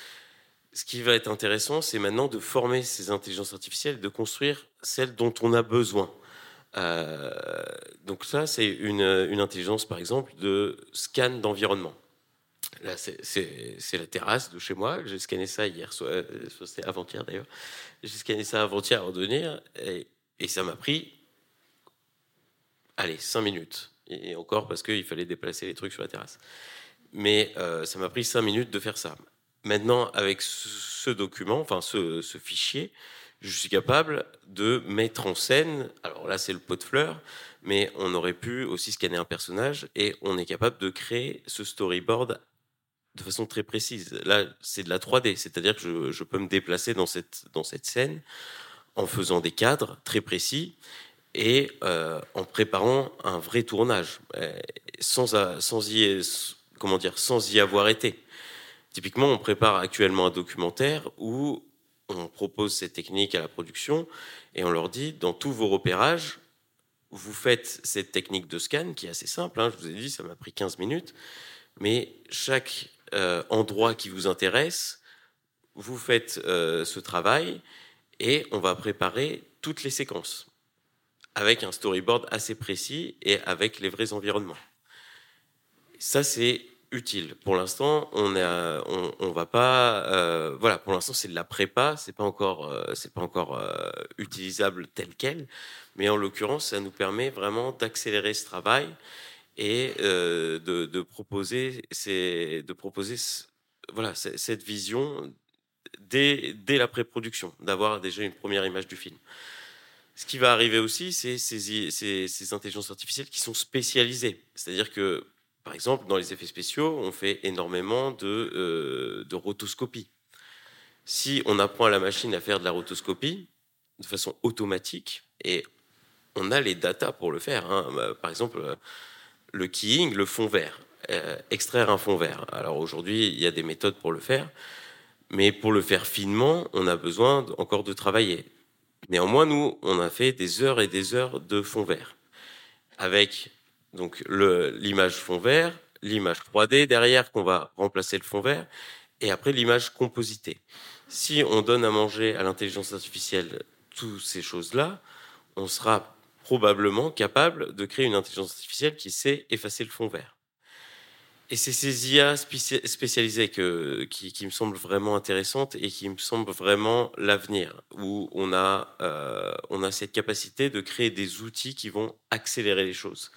Ce qui va être intéressant, c'est maintenant de former ces intelligences artificielles, de construire celles dont on a besoin. Euh, donc ça, c'est une, intelligence, par exemple, de scan d'environnement. Là, c'est- la terrasse de chez moi. J'ai scanné ça hier, euh, soit c'était avant-hier d'ailleurs. J'ai scanné ça avant-hier avant de venir, et, et ça m'a pris, allez, cinq minutes. Et encore parce qu'il fallait déplacer les trucs sur la terrasse. Mais euh, ça m'a pris cinq minutes de faire ça. Maintenant, avec ce, document, enfin ce, ce fichier, je suis capable de mettre en scène. Alors là, c'est le pot de fleurs, mais on aurait pu aussi scanner un personnage et on est capable de créer ce storyboard de façon très précise. Là, c'est de la 3D, c'est-à-dire que je, je peux me déplacer dans cette, dans cette scène en faisant des cadres très précis et euh, en préparant un vrai tournage, euh, sans, a- sans, y, comment dire, sans y avoir été. Typiquement, on prépare actuellement un documentaire où on propose cette technique à la production et on leur dit, dans tous vos repérages, vous faites cette technique de scan qui est assez simple, hein, je vous ai dit, ça m'a pris 15 minutes, mais chaque euh, endroit qui vous intéresse, vous faites euh, ce travail et on va préparer toutes les séquences avec un storyboard assez précis et avec les vrais environnements. Ça, c'est utile. Pour l'instant, on a, on, va pas, euh, voilà, pour l'instant, c'est de la prépa, c'est pas encore, euh, pas encore euh, utilisable tel quel, mais en l'occurrence, ça nous permet vraiment d'accélérer ce travail et de, proposer, ces, de proposer, voilà, cette vision dès, dès la pré-production, d'avoir déjà une première image du film. Ce qui va arriver aussi, c'est ces, intelligences artificielles qui sont spécialisées. C'est-à-dire que, par exemple, dans les effets spéciaux, on fait énormément de, euh, de rotoscopie. Si on apprend à la machine à faire de la rotoscopie de façon automatique, et on a les datas pour le faire, hein. Bah, par exemple, euh, le keying, le fond vert, euh, extraire un fond vert. Alors aujourd'hui, il y a des méthodes pour le faire, mais pour le faire finement, on a besoin encore de travailler. Néanmoins, nous, on a fait des heures et des heures de fond vert. Avec donc l'image fond vert, l'image 3D derrière qu'on va remplacer le fond vert, et après l'image compositée. Si on donne à manger à l'intelligence artificielle toutes ces choses-là, on sera probablement capable de créer une intelligence artificielle qui sait effacer le fond vert. Et c'est ces IA spéci- spécialisées qui me semblent vraiment intéressantes et qui me semblent vraiment l'avenir, où on a, euh, on a cette capacité de créer des outils qui vont accélérer les choses.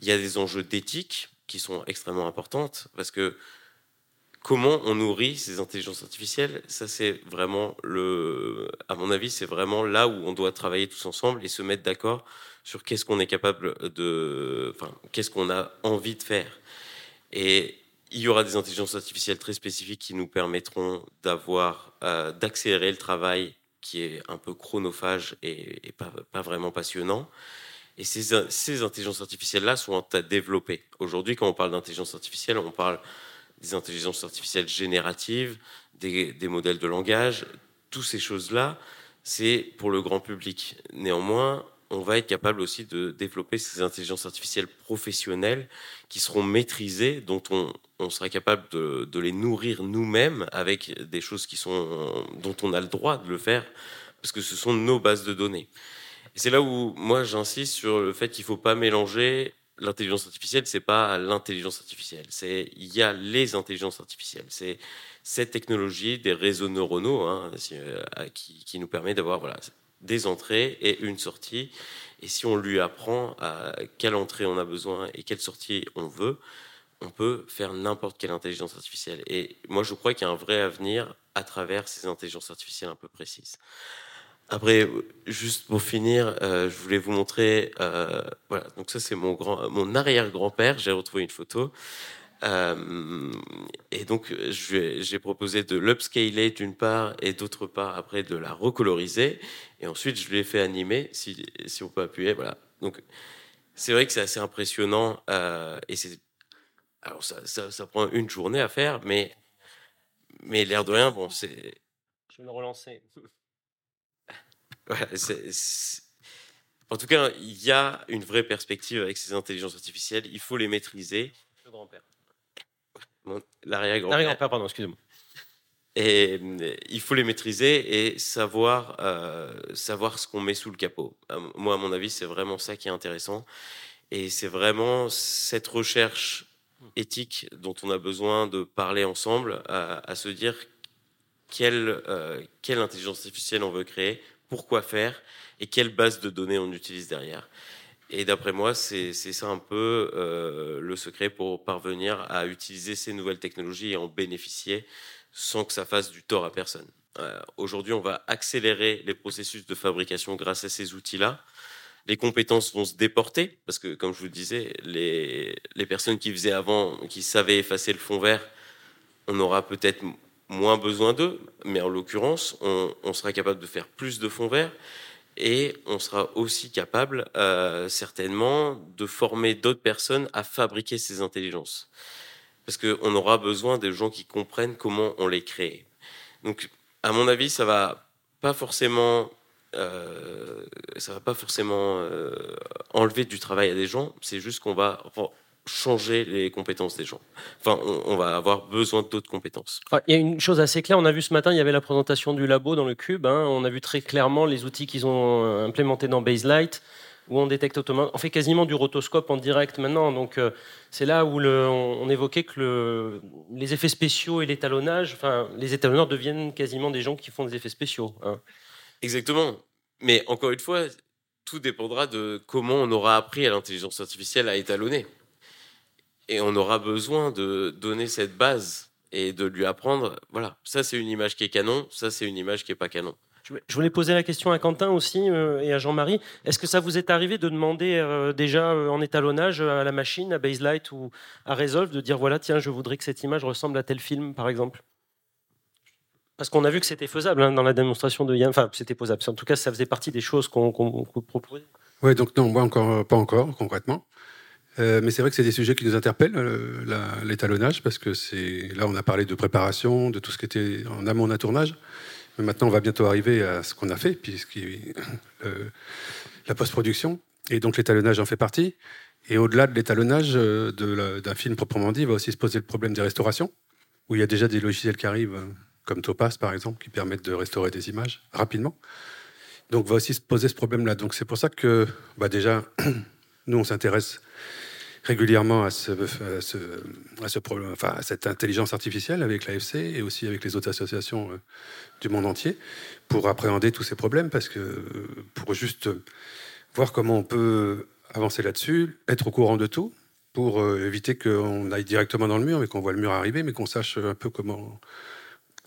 Il y a des enjeux d'éthique qui sont extrêmement importantes, parce que comment on nourrit ces intelligences artificielles, ça c'est vraiment le, à mon avis, c'est vraiment là où on doit travailler tous ensemble et se mettre d'accord sur qu'est-ce qu'on est capable de, enfin, qu'est-ce qu'on a envie de faire. Et il y aura des intelligences artificielles très spécifiques qui nous permettront d'avoir, euh, d'accélérer le travail qui est un peu chronophage et, pas, vraiment passionnant. Et ces, ces intelligences artificielles-là sont à développer. Aujourd'hui, quand on parle d'intelligence artificielle, on parle des intelligences artificielles génératives, des modèles de langage, toutes ces choses-là, c'est pour le grand public. Néanmoins, on va être capable aussi de développer ces intelligences artificielles professionnelles qui seront maîtrisées, dont on, on sera capable de, de les nourrir nous-mêmes avec des choses qui sont, dont on a le droit de le faire parce que ce sont nos bases de données. Et c'est là où moi j'insiste sur le fait qu'il ne faut pas mélanger l'intelligence artificielle, c'est pas l'intelligence artificielle, c'est il y a les intelligences artificielles, c'est cette technologie des réseaux neuronaux hein, euh, qui, qui, nous permet d'avoir voilà, des entrées et une sortie. Et si on lui apprend à quelle entrée on a besoin et quelle sortie on veut, on peut faire n'importe quelle intelligence artificielle. Et moi, je crois qu'il y a un vrai avenir à travers ces intelligences artificielles un peu précises. Après, juste pour finir, euh, je voulais vous montrer. Euh, voilà, donc ça c'est mon grand, mon arrière-grand-père. J'ai retrouvé une photo. Euh, et donc j'ai proposé de l'upscaler d'une part et d'autre part après de la recoloriser. Et ensuite je l'ai fait animer. Si, si on peut appuyer, voilà. Donc c'est vrai que c'est assez impressionnant. et c'est alors ça, ça, ça, prend une journée à faire, mais mais l'air de rien, bon c'est. Je vais le relancer. En tout cas, il y a une vraie perspective avec ces intelligences artificielles. Il faut les maîtriser. Le grand-père. L'arrière-grand-père. L'arrière-grand-père, pardon, excusez-moi. Et il faut les maîtriser et savoir, euh, savoir ce qu'on met sous le capot. Euh, moi, à mon avis, c'est vraiment ça qui est intéressant. Et c'est vraiment cette recherche éthique dont on a besoin de parler ensemble, à, se dire quelle, euh, quelle intelligence artificielle on veut créer, pourquoi faire et quelle base de données on utilise derrière. Et d'après moi, c'est ça un peu euh, le secret pour parvenir à utiliser ces nouvelles technologies et en bénéficier sans que ça fasse du tort à personne. Euh, aujourd'hui, on va accélérer les processus de fabrication grâce à ces outils-là. Les compétences vont se déporter parce que, comme je vous le disais, les, personnes qui faisaient avant, qui savaient effacer le fond vert, on aura peut-être moins besoin d'eux, mais en l'occurrence, on, sera capable de faire plus de fonds verts et on sera aussi capable, euh, certainement, de former d'autres personnes à fabriquer ces intelligences. Parce qu'on aura besoin de gens qui comprennent comment on les crée. Donc, à mon avis, ça va pas forcément, euh, ça va pas forcément euh, enlever du travail à des gens. C'est juste qu'on va changer les compétences des gens. Enfin, on, va avoir besoin d'autres compétences. Il y a une chose assez claire, on a vu ce matin, il y avait la présentation du labo dans le cube, hein. on a vu très clairement les outils qu'ils ont euh, implémentés dans Baselight, où on détecte automatiquement, on fait quasiment du rotoscope en direct maintenant, donc euh, c'est là où le, on, évoquait que le, les effets spéciaux et l'étalonnage, enfin, les étalonneurs deviennent quasiment des gens qui font des effets spéciaux. Hein. Exactement, mais encore une fois, tout dépendra de comment on aura appris à l'intelligence artificielle à étalonner. Et on aura besoin de donner cette base et de lui apprendre, voilà, ça c'est une image qui est canon, ça c'est une image qui n'est pas canon. Je voulais poser la question à Quentin aussi euh, et à Jean-Marie. Est-ce que ça vous est arrivé de demander euh, déjà euh, en étalonnage à la machine, à Baselight ou à Resolve, de dire voilà, tiens, je voudrais que cette image ressemble à tel film, par exemple? Parce qu'on a vu que c'était faisable hein, dans la démonstration de Yann. Enfin, c'était faisable. En tout cas, ça faisait partie des choses qu'on proposait. Oui, donc non, moi encore pas encore concrètement. Euh, mais c'est vrai que c'est des sujets qui nous interpellent, euh, l'étalonnage, parce que c'est là on a parlé de préparation, de tout ce qui était en amont d'un tournage. Mais maintenant, on va bientôt arriver à ce qu'on a fait, puisque euh, la post-production. Et donc l'étalonnage en fait partie. Et au-delà de l'étalonnage d'un film proprement dit, il va aussi se poser le problème des restaurations, où il y a déjà des logiciels qui arrivent, comme Topaz par exemple, qui permettent de restaurer des images rapidement. Donc va aussi se poser ce problème-là. Donc c'est pour ça que bah déjà, nous on s'intéresse régulièrement à, ce, problème, enfin, à cette intelligence artificielle avec l'AFC et aussi avec les autres associations euh, du monde entier pour appréhender tous ces problèmes, parce que pour juste voir comment on peut avancer là-dessus, être au courant de tout, pour euh, éviter qu'on aille directement dans le mur et qu'on voit le mur arriver, mais qu'on sache un peu comment,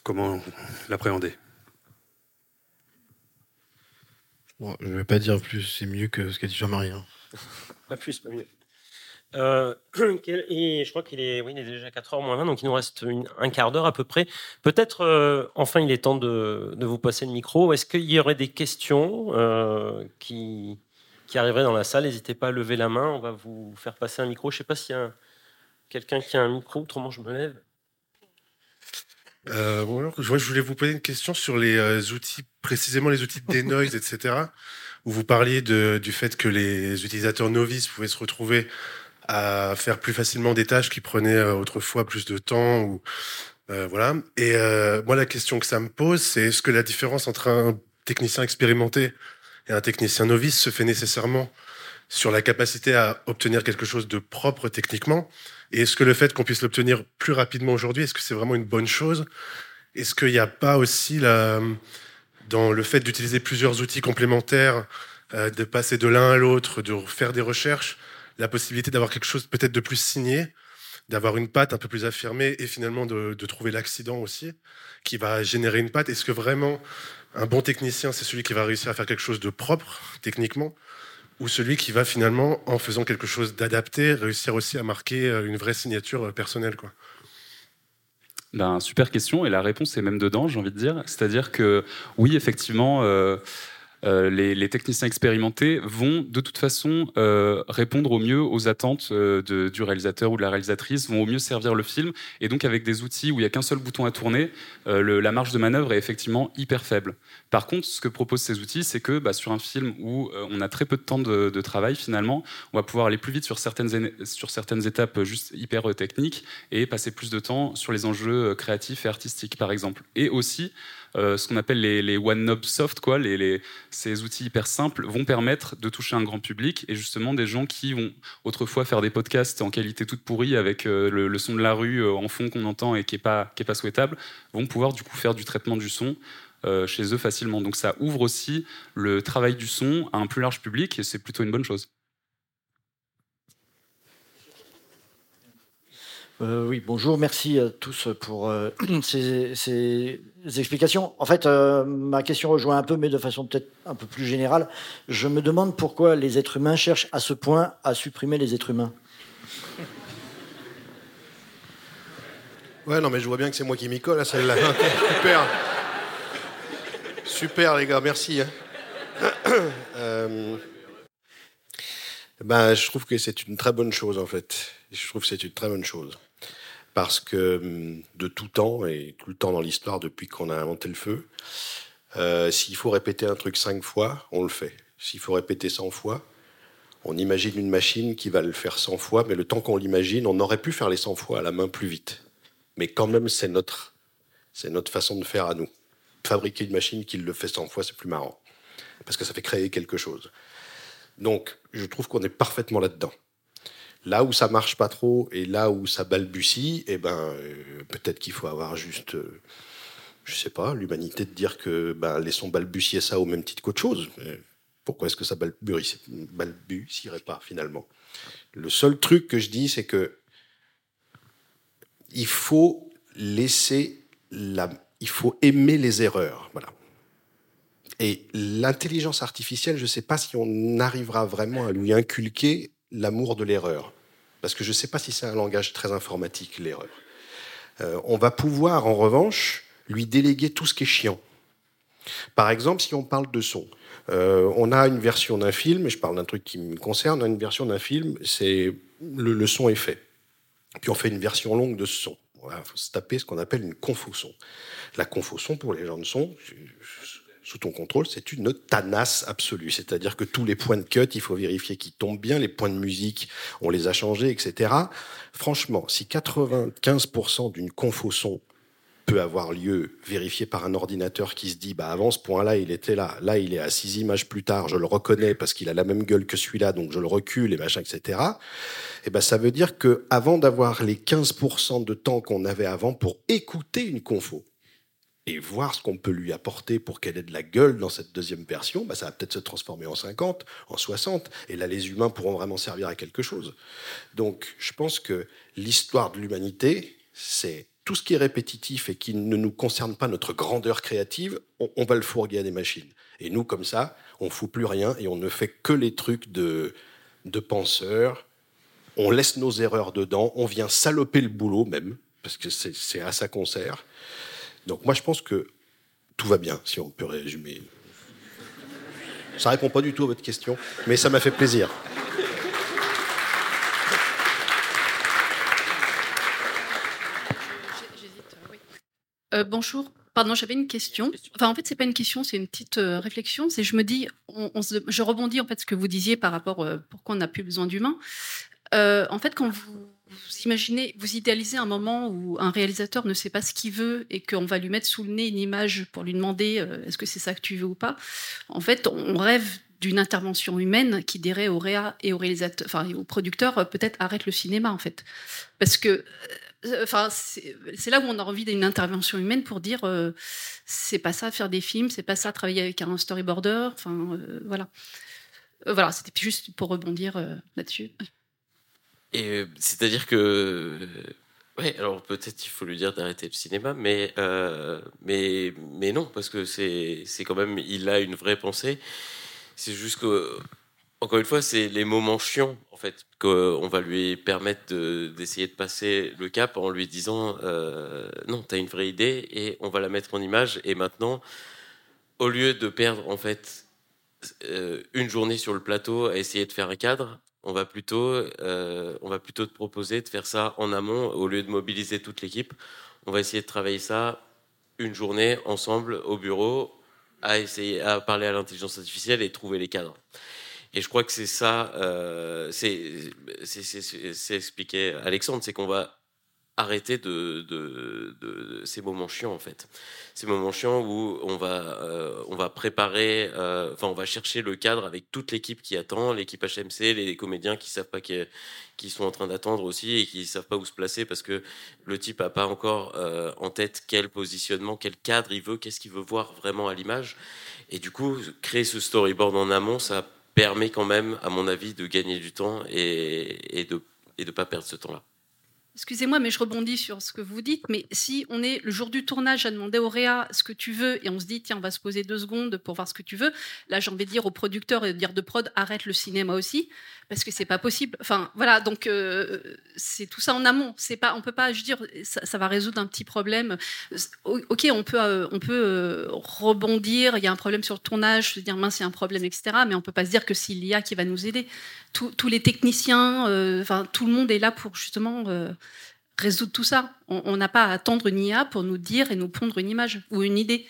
comment l'appréhender. je ne vais pas dire plus, c'est mieux que ce qu'a dit Jean-Marie. Hein. Pas plus, pas mieux. Euh, je crois qu'il est, oui, il est déjà 4h moins 20, donc il nous reste un quart d'heure à peu près. Peut-être, euh, enfin, il est temps de, vous passer le micro. Est-ce qu'il y aurait des questions euh, qui, arriveraient dans la salle? N'hésitez pas à lever la main, on va vous faire passer un micro. Je ne sais pas s'il y a quelqu'un qui a un micro, autrement je me lève. bonjour, je voulais vous poser une question sur les outils, précisément les outils de denoise, etc., où vous parliez du fait que les utilisateurs novices pouvaient se retrouver à faire plus facilement des tâches qui prenaient euh, autrefois plus de temps ou euh, voilà. Et euh, moi, la question que ça me pose, c'est est-ce que la différence entre un technicien expérimenté et un technicien novice se fait nécessairement sur la capacité à obtenir quelque chose de propre techniquement? Et est-ce que le fait qu'on puisse l'obtenir plus rapidement aujourd'hui, est-ce que c'est vraiment une bonne chose? Est-ce qu'il n'y a pas aussi la, dans le fait d'utiliser plusieurs outils complémentaires, euh, de passer de l'un à l'autre, de faire des recherches, la possibilité d'avoir quelque chose peut-être de plus signé, d'avoir une patte un peu plus affirmée et finalement de, trouver l'accident aussi qui va générer une patte Est-ce que vraiment un bon technicien, c'est celui qui va réussir à faire quelque chose de propre techniquement ou celui qui va finalement, en faisant quelque chose d'adapté, réussir aussi à marquer euh, une vraie signature euh, personnelle quoi? Ben, super question, et la réponse est même dedans, j'ai envie de dire. C'est-à-dire que oui, effectivement, euh, euh, les, techniciens expérimentés vont de toute façon euh, répondre au mieux aux attentes euh, du réalisateur ou de la réalisatrice, vont au mieux servir le film, et donc avec des outils où il n'y a qu'un seul bouton à tourner, la marge de manœuvre est effectivement hyper faible. Par contre, ce que proposent ces outils, c'est que bah, sur un film où on a très peu de temps de, de, travail, finalement, on va pouvoir aller plus vite sur certaines, sur certaines étapes juste hyper techniques et passer plus de temps sur les enjeux créatifs et artistiques, par exemple. Et aussi, euh, ce qu'on appelle les, les, one knob soft, quoi, ces outils hyper simples vont permettre de toucher un grand public et justement des gens qui vont autrefois faire des podcasts en qualité toute pourrie avec euh, le, son de la rue euh, en fond qu'on entend et qui est pas pas souhaitable, vont pouvoir du coup faire du traitement du son chez eux facilement. Donc ça ouvre aussi le travail du son à un plus large public et c'est plutôt une bonne chose. Euh, oui, bonjour, merci à tous pour euh, ces, explications. En fait, euh, ma question rejoint un peu, mais de façon peut-être un peu plus générale. Je me demande pourquoi les êtres humains cherchent à ce point à supprimer les êtres humains. Ouais, non, mais je vois bien que c'est moi qui m'y colle à celle-là. Super. Super, les gars, merci. Hein. ben, je trouve que c'est une très bonne chose, en fait. Je trouve que c'est une très bonne chose parce que hum, de tout temps, et tout le temps dans l'histoire depuis qu'on a inventé le feu, euh, s'il faut répéter un truc cinq fois, on le fait. S'il faut répéter 100 fois, on imagine une machine qui va le faire 100 fois, mais le temps qu'on l'imagine, on aurait pu faire les 100 fois à la main plus vite. Mais quand même, c'est notre, c'est notre façon de faire à nous. Fabriquer une machine qui le fait 100 fois, c'est plus marrant, parce que ça fait créer quelque chose. Donc, je trouve qu'on est parfaitement là-dedans. Là où ça marche pas trop et là où ça balbutie, eh ben, euh, peut-être qu'il faut avoir juste, euh, je sais pas, l'humanité de dire que ben, laissons balbutier ça au même titre qu'autre chose. Pourquoi est-ce que ça balbutierait pas finalement? Le seul truc que je dis, c'est que il faut laisser la, il faut aimer les erreurs, voilà. Et l'intelligence artificielle, je ne sais pas si on arrivera vraiment à lui inculquer l'amour de l'erreur parce que je ne sais pas si c'est un langage très informatique, l'erreur. Euh, on va pouvoir, en revanche, lui déléguer tout ce qui est chiant. Par exemple, si on parle de son, euh, on a une version d'un film, et je parle d'un truc qui me concerne, on a une version d'un film, c'est le, son est fait. Puis on fait une version longue de ce son. Il voilà, faut se taper ce qu'on appelle une confo son. La confo son, pour les gens de son, sous ton contrôle, c'est une tanasse absolue. C'est-à-dire que tous les points de cut, il faut vérifier qu'ils tombent bien, les points de musique, on les a changés, etc. Franchement, si 95% d'une confo son peut avoir lieu vérifié par un ordinateur qui se dit bah avant ce point-là il était là là il est à six images plus tard je le reconnais parce qu'il a la même gueule que celui-là donc je le recule et machin etc et ben ça veut dire que avant d'avoir les 15% de temps qu'on avait avant pour écouter une confo et voir ce qu'on peut lui apporter pour qu'elle ait de la gueule dans cette deuxième version, bah, ça va peut-être se transformer en 50, en 60, et là les humains pourront vraiment servir à quelque chose. Donc je pense que l'histoire de l'humanité, c'est tout ce qui est répétitif et qui ne nous concerne pas notre grandeur créative, on, on va le fourguer à des machines. Et nous, comme ça, on fout plus rien et on ne fait que les trucs de, de penseurs, on laisse nos erreurs dedans, on vient saloper le boulot même, parce que c'est à ça qu'on sert. Donc moi je pense que tout va bien, si on peut résumer. Ça répond pas du tout à votre question, mais ça m'a fait plaisir. Euh, bonjour. Pardon, j'avais une question. Enfin, en fait, c'est pas une question, c'est une petite euh, réflexion. C'est, je me dis, je rebondis en fait ce que vous disiez par rapport euh, pourquoi on n'a plus besoin d'humains. Euh, en fait, quand vous vous imaginez, vous idéalisez un moment où un réalisateur ne sait pas ce qu'il veut et qu'on va lui mettre sous le nez une image pour lui demander euh, est-ce que c'est ça que tu veux ou pas. En fait, on rêve d'une intervention humaine qui dirait au réa et au réalisateur, enfin au producteur, euh, peut-être arrête le cinéma en fait, parce que euh, enfin c'est là où on a envie d'une intervention humaine pour dire c'est pas ça faire des films, c'est pas ça travailler avec un storyboarder, enfin voilà. voilà, c'était juste pour rebondir là-dessus. Et euh, c'est-à-dire que. euh, Ouais, alors peut-être il faut lui dire d'arrêter le cinéma, mais, euh, mais, mais non, parce que c'est quand même. Il a une vraie pensée. C'est juste que. Encore une fois, c'est les moments chiants, en fait, qu'on va lui permettre de- d'essayer de, passer le cap en lui disant Non, tu as une vraie idée et on va la mettre en image. Et maintenant, au lieu de perdre, en fait, une journée sur le plateau à essayer de faire un cadre, on va plutôt, euh, on va plutôt te proposer de faire ça en amont au lieu de mobiliser toute l'équipe. On va essayer de travailler ça une journée ensemble au bureau à essayer à parler à l'intelligence artificielle et trouver les cadres. Et je crois que c'est ça, euh, c'est expliqué Alexandre, c'est qu'on va arrêter de, ces moments chiants en fait. Ces moments chiants où on va, euh, on va préparer, euh, enfin on va chercher le cadre avec toute l'équipe qui attend, l'équipe HMC, les comédiens qui savent pas qui, qui sont en train d'attendre aussi et qui savent pas où se placer parce que le type a pas encore euh, en tête quel positionnement, quel cadre il veut, qu'est-ce qu'il veut voir vraiment à l'image. Et du coup, créer ce storyboard en amont, ça permet quand même, à mon avis, de gagner du temps et, de et de pas perdre ce temps-là. Excusez-moi, mais je rebondis sur ce que vous dites. Mais si on est le jour du tournage à demander au Réa ce que tu veux et on se dit, tiens, on va se poser deux secondes pour voir ce que tu veux, là, j'ai envie de dire au producteur et de dire de prod, arrête le cinéma aussi, parce que c'est pas possible. Enfin, voilà, donc euh, c'est tout ça en amont. C'est pas, on peut pas, je veux dire, ça, va résoudre un petit problème. O- Ok, on peut, euh, on peut euh, rebondir. Il y a un problème sur le tournage, se dire mince, il y a un problème, etc. Mais on peut pas se dire que c'est l'IA qui va nous aider. Tous- les techniciens, euh, enfin, tout le monde est là pour justement euh, résoudre tout ça. On n'a pas à attendre une IA pour nous dire et nous pondre une image ou une idée.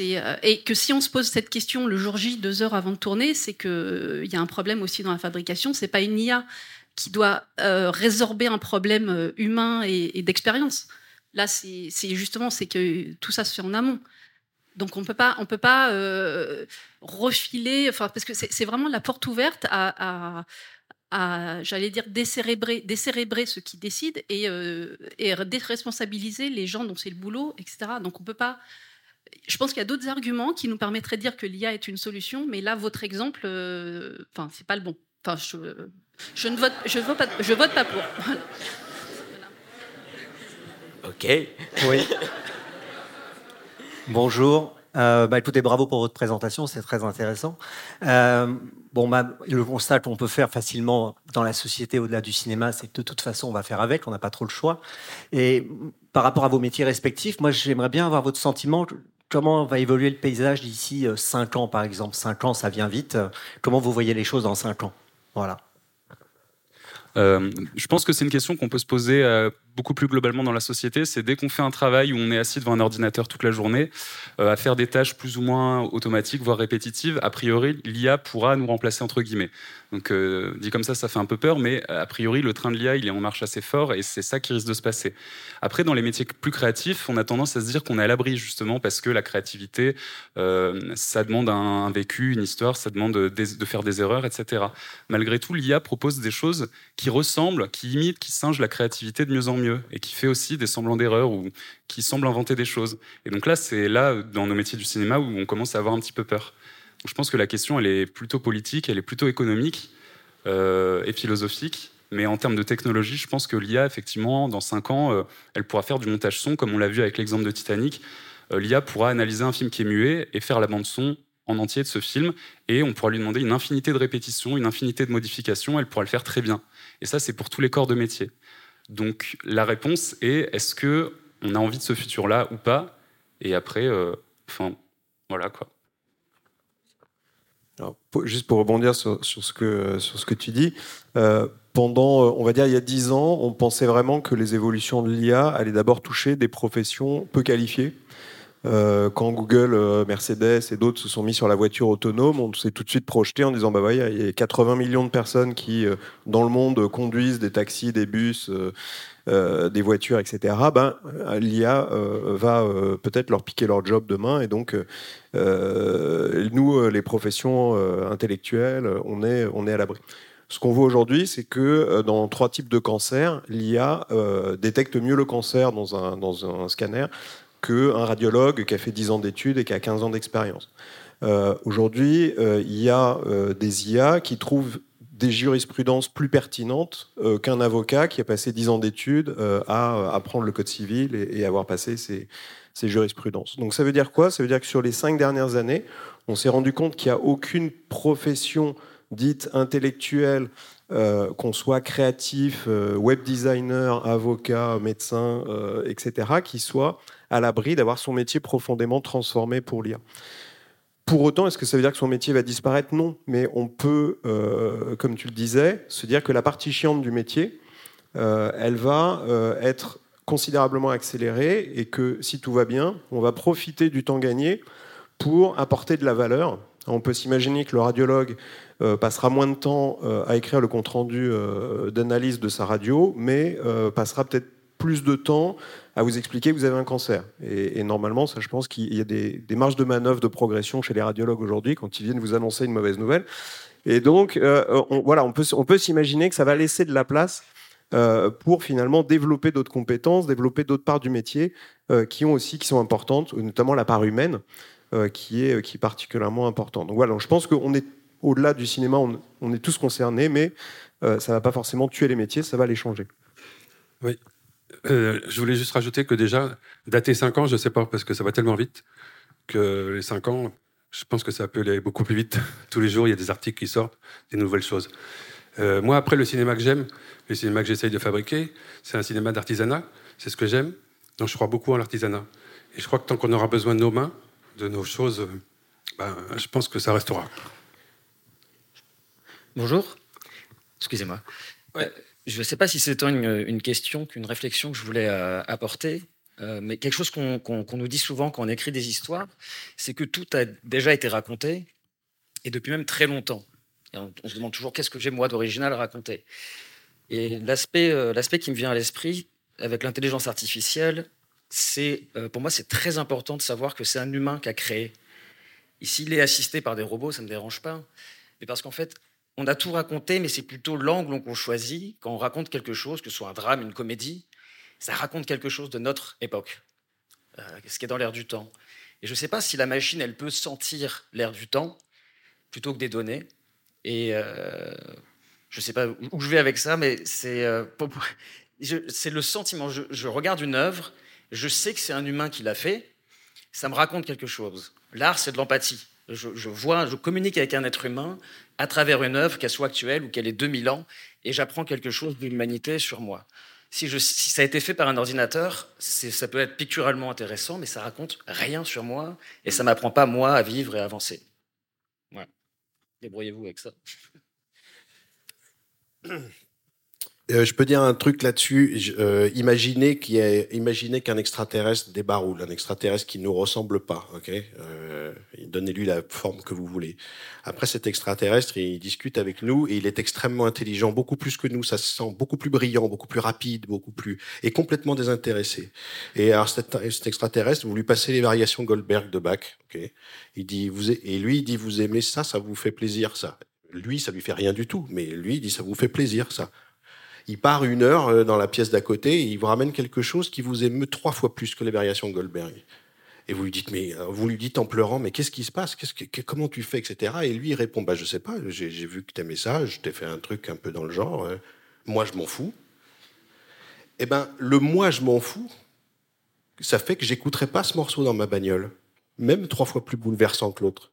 Euh, et que si on se pose cette question le jour J, deux heures avant de tourner, c'est qu'il y a un problème aussi dans la fabrication. C'est pas une IA qui doit euh, résorber un problème euh, humain et, d'expérience. Là, c'est justement c'est que tout ça se fait en amont. Donc on peut pas, on peut pas euh, refiler, enfin parce que c'est vraiment la porte ouverte à- à, j'allais dire décérébrer, décérébrer ceux qui décident et, euh, et déresponsabiliser les gens dont c'est le boulot, etc. Donc on peut pas. Je pense qu'il y a d'autres arguments qui nous permettraient de dire que l'IA est une solution, mais là votre exemple, euh, enfin c'est pas le bon. Enfin je, je ne vote, je vote pas, je vote pas pour. Ok. Oui. Bonjour. Euh, bah, écoutez, bravo pour votre présentation, c'est très intéressant. Euh, bon, bah, le constat qu'on peut faire facilement dans la société au-delà du cinéma, c'est que de toute façon, on va faire avec, on n'a pas trop le choix. Et par rapport à vos métiers respectifs, moi, j'aimerais bien avoir votre sentiment. Comment va évoluer le paysage d'ici 5 ans, par exemple? 5 ans, ça vient vite. Comment vous voyez les choses dans 5 ans? Voilà. Euh, je pense que c'est une question qu'on peut se poser euh, beaucoup plus globalement dans la société. C'est dès qu'on fait un travail où on est assis devant un ordinateur toute la journée, euh, à faire des tâches plus ou moins automatiques, voire répétitives, a priori, l'IA pourra nous remplacer entre guillemets. Donc, euh, dit comme ça, ça fait un peu peur, mais a priori, le train de l'IA, il est en marche assez fort et c'est ça qui risque de se passer. Après, dans les métiers plus créatifs, on a tendance à se dire qu'on est à l'abri justement parce que la créativité, euh, ça demande un, vécu, une histoire, ça demande des- de faire des erreurs, etc. Malgré tout, l'IA propose des choses qui ressemblent, qui imitent, qui singent la créativité de mieux en mieux et qui fait aussi des semblants d'erreurs ou qui semble inventer des choses. Et donc là, c'est là, dans nos métiers du cinéma, où on commence à avoir un petit peu peur. Donc je pense que la question, elle est plutôt politique, elle est plutôt économique euh, et philosophique. Mais en termes de technologie, je pense que l'IA, effectivement, dans 5 ans, euh, elle pourra faire du montage son, comme on l'a vu avec l'exemple de Titanic. Euh, L'IA pourra analyser un film qui est muet et faire la bande son en entier de ce film, et on pourra lui demander une infinité de répétitions, une infinité de modifications, elle pourra le faire très bien. Et ça, c'est pour tous les corps de métier. Donc la réponse est est-ce que on a envie de ce futur-là ou pas? Et après, euh, voilà quoi. Juste pour rebondir sur, sur ce, que, sur ce que tu dis, euh, pendant, euh, on va dire, il y a dix ans, on pensait vraiment que les évolutions de l'IA allaient d'abord toucher des professions peu qualifiées, Euh, quand Google, euh, Mercedes et d'autres se sont mis sur la voiture autonome, on s'est tout de suite projeté en disant bah ouais, il y a 80 millions de personnes qui euh, dans le monde conduisent des taxis, des bus, des voitures, etc. Ben l'IA va peut-être leur piquer leur job demain et donc nous, les professions intellectuelles, on est on est à l'abri. Ce qu'on voit aujourd'hui, c'est que dans trois types de cancers, l'IA détecte mieux le cancer dans un, dans un scanner qu'un radiologue qui a fait 10 ans d'études et qui a 15 ans d'expérience. Euh, Aujourd'hui, euh, il y a euh, des IA qui trouvent des jurisprudences plus pertinentes qu'un avocat qui a passé 10 ans d'études à apprendre le code civil et, et avoir passé ces, ces jurisprudences. Donc ça veut dire quoi? Ça veut dire que sur les cinq dernières années, on s'est rendu compte qu'il n'y a aucune profession dite intellectuelle, qu'on soit créatif, web designer, avocat, médecin, etc., qui soit à l'abri d'avoir son métier profondément transformé pour l'IA. Pour autant, est-ce que ça veut dire que son métier va disparaître? Non, mais on peut, euh, comme tu le disais, se dire que la partie chiante du métier, euh, elle va euh, être considérablement accélérée et que si tout va bien, on va profiter du temps gagné pour apporter de la valeur. On peut s'imaginer que le radiologue passera moins de temps à écrire le compte-rendu d'analyse de sa radio, mais passera peut-être plus de temps à vous expliquer que vous avez un cancer. Et, normalement, ça, je pense qu'il y a des, marges de manœuvre de progression chez les radiologues aujourd'hui quand ils viennent vous annoncer une mauvaise nouvelle. Et donc, euh, on, voilà, on peut, s'imaginer que ça va laisser de la place euh, pour finalement développer d'autres compétences, développer d'autres parts du métier euh, qui ont aussi qui sont importantes, notamment la part humaine qui est particulièrement importante. Donc voilà, je pense qu'on est au-delà du cinéma, on, est tous concernés, mais ça va pas forcément tuer les métiers, ça va les changer. Oui. Euh, je voulais juste rajouter que déjà, dater 5 ans, je ne sais pas, parce que ça va tellement vite, que les 5 ans, je pense que ça peut aller beaucoup plus vite. Tous les jours, il y a des articles qui sortent, des nouvelles choses. Euh, moi, après, le cinéma que j'aime, le cinéma que j'essaye de fabriquer, c'est un cinéma d'artisanat, c'est ce que j'aime. Donc je crois beaucoup en l'artisanat. Et je crois que tant qu'on aura besoin de nos mains, de nos choses, ben, je pense que ça restera. Bonjour. Excusez-moi. Euh, je ne sais pas si c'est une, une question qu'une réflexion que je voulais euh, apporter, euh, mais quelque chose qu'on nous dit souvent quand on écrit des histoires, c'est que tout a déjà été raconté, et depuis même très longtemps. Et on, se demande toujours qu'est-ce que j'ai moi d'original à raconter. Et l'aspect euh, qui me vient à l'esprit avec l'intelligence artificielle, c'est euh, pour moi c'est très important de savoir que c'est un humain qui a créé. Et s'il est assisté par des robots, ça ne me dérange pas. Mais parce qu'en fait, on a tout raconté, mais c'est plutôt l'angle qu'on choisit quand on raconte quelque chose, que ce soit un drame, une comédie, ça raconte quelque chose de notre époque, euh, ce qui est dans l'air du temps. Et je ne sais pas si la machine, elle peut sentir l'air du temps plutôt que des données. Et euh, je ne sais pas où je vais avec ça, mais c'est euh, le sentiment. Je, regarde une œuvre, je sais que c'est un humain qui l'a fait, ça me raconte quelque chose. L'art, c'est de l'empathie. Je vois, je communique avec un être humain à travers une œuvre, qu'elle soit actuelle ou qu'elle ait 2000 ans, et j'apprends quelque chose de l'humanité sur moi. Si, ça a été fait par un ordinateur, ça peut être picturalement intéressant, mais ça raconte rien sur moi, et ça m'apprend pas, moi, à vivre et à avancer. Voilà. Débrouillez-vous avec ça. Euh, je peux dire un truc là-dessus. Euh, imaginez qu'il ait- imaginez qu'un extraterrestre débaroule, un extraterrestre qui nous ressemble pas. Ok, euh, donnez-lui la forme que vous voulez. Après, cet extraterrestre, il discute avec nous et il est extrêmement intelligent, beaucoup plus que nous. Ça se sent beaucoup plus brillant, beaucoup plus rapide, beaucoup plus et complètement désintéressé. Et alors cet, cet extraterrestre, vous lui passez les variations Goldberg de Bach. Ok, il dit vous et lui il dit vous aimez ça, ça vous fait plaisir ça. Lui, ça lui fait rien du tout, mais lui il dit ça vous fait plaisir ça. Il part une heure euh, dans la pièce d'à côté et il vous ramène quelque chose qui vous émeut trois fois plus que les variations Goldberg. Et vous lui dites, mais euh, vous lui dites en pleurant, mais qu'est-ce qui se passe? Que, Comment tu fais, etc. Et lui répond, bah je sais pas. J'ai, vu que t'aimais ça, je t'ai fait un truc un peu dans le genre. euh, moi je m'en fous. Eh ben le moi je m'en fous, ça fait que j'écouterai pas ce morceau dans ma bagnole, même trois fois plus bouleversant que l'autre.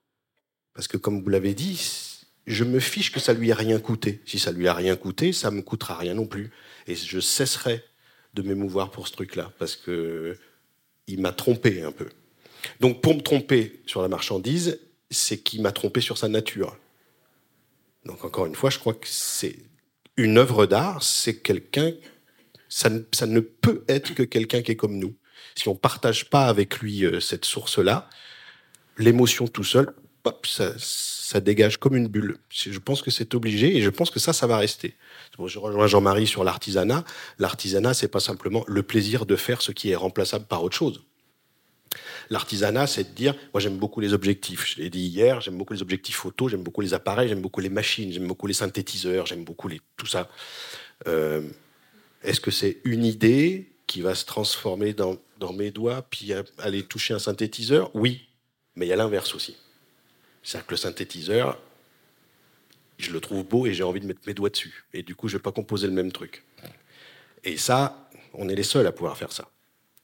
Parce que comme vous l'avez dit, je me fiche que ça lui ait rien coûté. Si ça lui a rien coûté, ça me coûtera rien non plus. Et je cesserai de m'émouvoir pour ce truc-là, parce que il m'a trompé un peu. Donc pour me tromper sur la marchandise, c'est qu'il m'a trompé sur sa nature. Donc encore une fois, je crois que c'est une œuvre d'art, c'est quelqu'un, ça, ne- ne peut être que quelqu'un qui est comme nous. si on partage pas avec lui euh, cette source-là, l'émotion tout seul, hop, ça, ça dégage comme une bulle. Je pense que c'est obligé et je pense que ça, ça va rester. Je rejoins Jean-Marie sur l'artisanat. L'artisanat, c'est pas simplement le plaisir de faire ce qui est remplaçable par autre chose. L'artisanat, c'est de dire, moi j'aime beaucoup les objectifs, je l'ai dit hier, j'aime beaucoup les objectifs photo, j'aime beaucoup les appareils, j'aime beaucoup les machines, j'aime beaucoup les synthétiseurs, j'aime beaucoup les, tout ça. Euh, Est-ce que c'est une idée qui va se transformer dans, dans mes doigts, puis aller toucher un synthétiseur? Oui, mais il y a l'inverse aussi. C'est-à-dire que le synthétiseur, je le trouve beau et j'ai envie de mettre mes doigts dessus. Et du coup, je ne vais pas composer le même truc. Et ça, on est les seuls à pouvoir faire ça.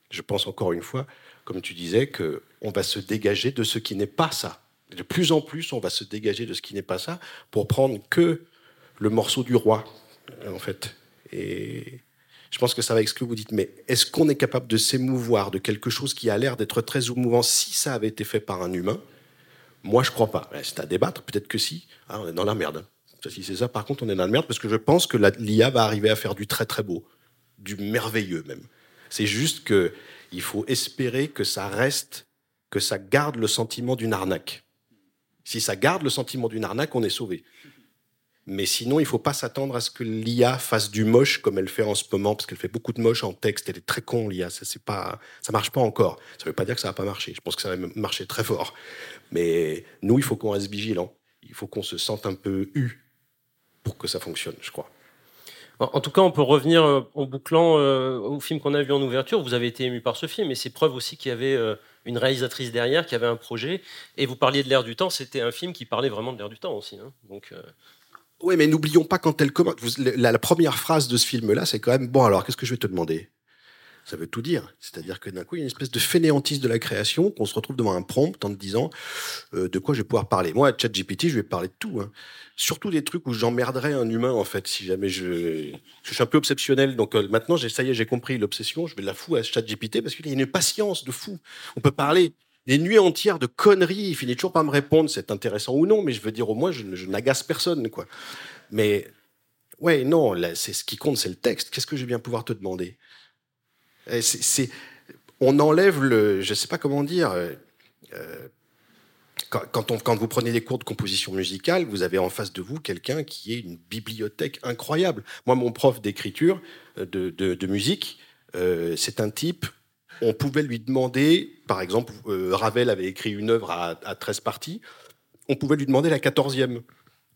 Je pense encore une fois, comme tu disais, qu'on va se dégager de ce qui n'est pas ça. De plus en plus, on va se dégager de ce qui n'est pas ça pour prendre que le morceau du roi, en fait. Et je pense que ça va exclure. Vous dites, mais est-ce qu'on est capable de s'émouvoir de quelque chose qui a l'air d'être très émouvant si ça avait été fait par un humain Moi, je crois pas. Ouais, C'est à débattre. Peut-être que si. Ah, on est dans la merde. Ça, Si c'est ça, par contre, on est dans la merde parce que je pense que l'IA va arriver à faire du très très beau, du merveilleux même. C'est juste que il faut espérer que ça reste, que ça garde le sentiment d'une arnaque. Si ça garde le sentiment d'une arnaque, on est sauvé. Mais sinon, il ne faut pas s'attendre à ce que l'IA fasse du moche comme elle fait en ce moment, parce qu'elle fait beaucoup de moche en texte. Elle est très con, l'IA. Ça ça marche pas encore. Ça ne veut pas dire que ça va pas marcher. Je pense que ça va marcher très fort. Mais nous, il faut qu'on reste vigilant. Il faut qu'on se sente un peu eu pour que ça fonctionne, je crois. En tout cas, on peut revenir euh, en bouclant euh, au film qu'on a vu en ouverture. Vous avez été ému par ce film, et c'est preuve aussi qu'il y avait euh, une réalisatrice derrière, qui avait un projet. Et vous parliez de l'air du temps, c'était un film qui parlait vraiment de l'air du temps aussi. hein. Donc, Oui, mais n'oublions pas quand elle commence. La, première phrase de ce film-là, c'est quand même bon. Alors, qu'est-ce que je vais te demander? Ça veut tout dire. C'est-à-dire que d'un coup, il y a une espèce de fainéantise de la création, qu'on se retrouve devant un prompt en te disant euh, de quoi je vais pouvoir parler. Moi, à ChatGPT, je vais parler de tout. hein. Surtout des trucs où j'emmerderais un humain, en fait, si jamais je. Je suis un peu obsessionnel. Donc euh, maintenant, ça y est, j'ai compris l'obsession. Je vais la fous à ChatGPT parce qu'il a une patience de fou. On peut parler des nuits entières de conneries. Il finit toujours par me répondre, c'est intéressant ou non, mais je veux dire, au moins, je, n'agace personne, quoi. Mais ouais, non, c'est ce qui compte, c'est le texte. Qu'est-ce que je vais bien pouvoir te demander? C'est- on enlève le, je sais pas comment dire. euh, euh, quand, vous prenez des cours de composition musicale, vous avez en face de vous quelqu'un qui est une bibliothèque incroyable. Moi, mon prof d'écriture, euh, de, musique, c'est un type. On pouvait lui demander, par exemple, euh, Ravel avait écrit une œuvre à, à 13 parties. On pouvait lui demander la 14e.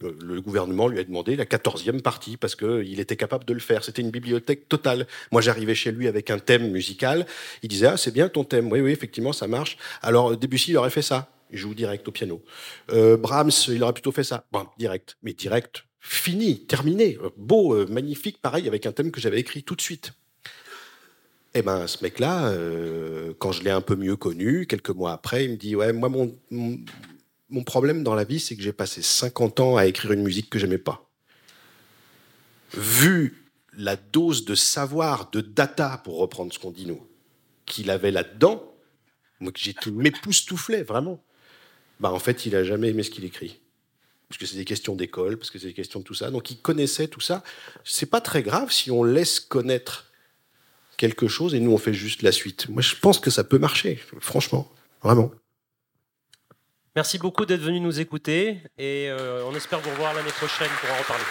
Euh, Le gouvernement lui a demandé la 14e partie parce qu'il était capable de le faire. C'était une bibliothèque totale. Moi, j'arrivais chez lui avec un thème musical. Il disait Ah, c'est bien ton thème. Oui, oui, effectivement, ça marche. Alors, Debussy, il aurait fait ça. Il joue direct au piano. Euh, Brahms, il aurait plutôt fait ça. Bon, direct. Mais direct, fini, terminé. Beau, magnifique, pareil, avec un thème que j'avais écrit tout de suite. Eh ben, ce mec-là, euh, quand je l'ai un peu mieux connu, quelques mois après, il me dit Ouais, moi, mon, mon, problème dans la vie, c'est que j'ai passé 50 ans à écrire une musique que j'aimais pas. Vu la dose de savoir, de data, pour reprendre ce qu'on dit nous, qu'il avait là-dedans, moi, que j'ai tout m'époustouflait, vraiment. Bah, en fait, il a jamais aimé ce qu'il écrit. Parce que c'est des questions d'école, parce que c'est des questions de tout ça. Donc, il connaissait tout ça. C'est pas très grave si on laisse connaître quelque chose et nous, on fait juste la suite. Moi, je pense que ça peut marcher, franchement, vraiment. Merci beaucoup d'être venu nous écouter et euh, on espère vous revoir l'année prochaine pour en reparler.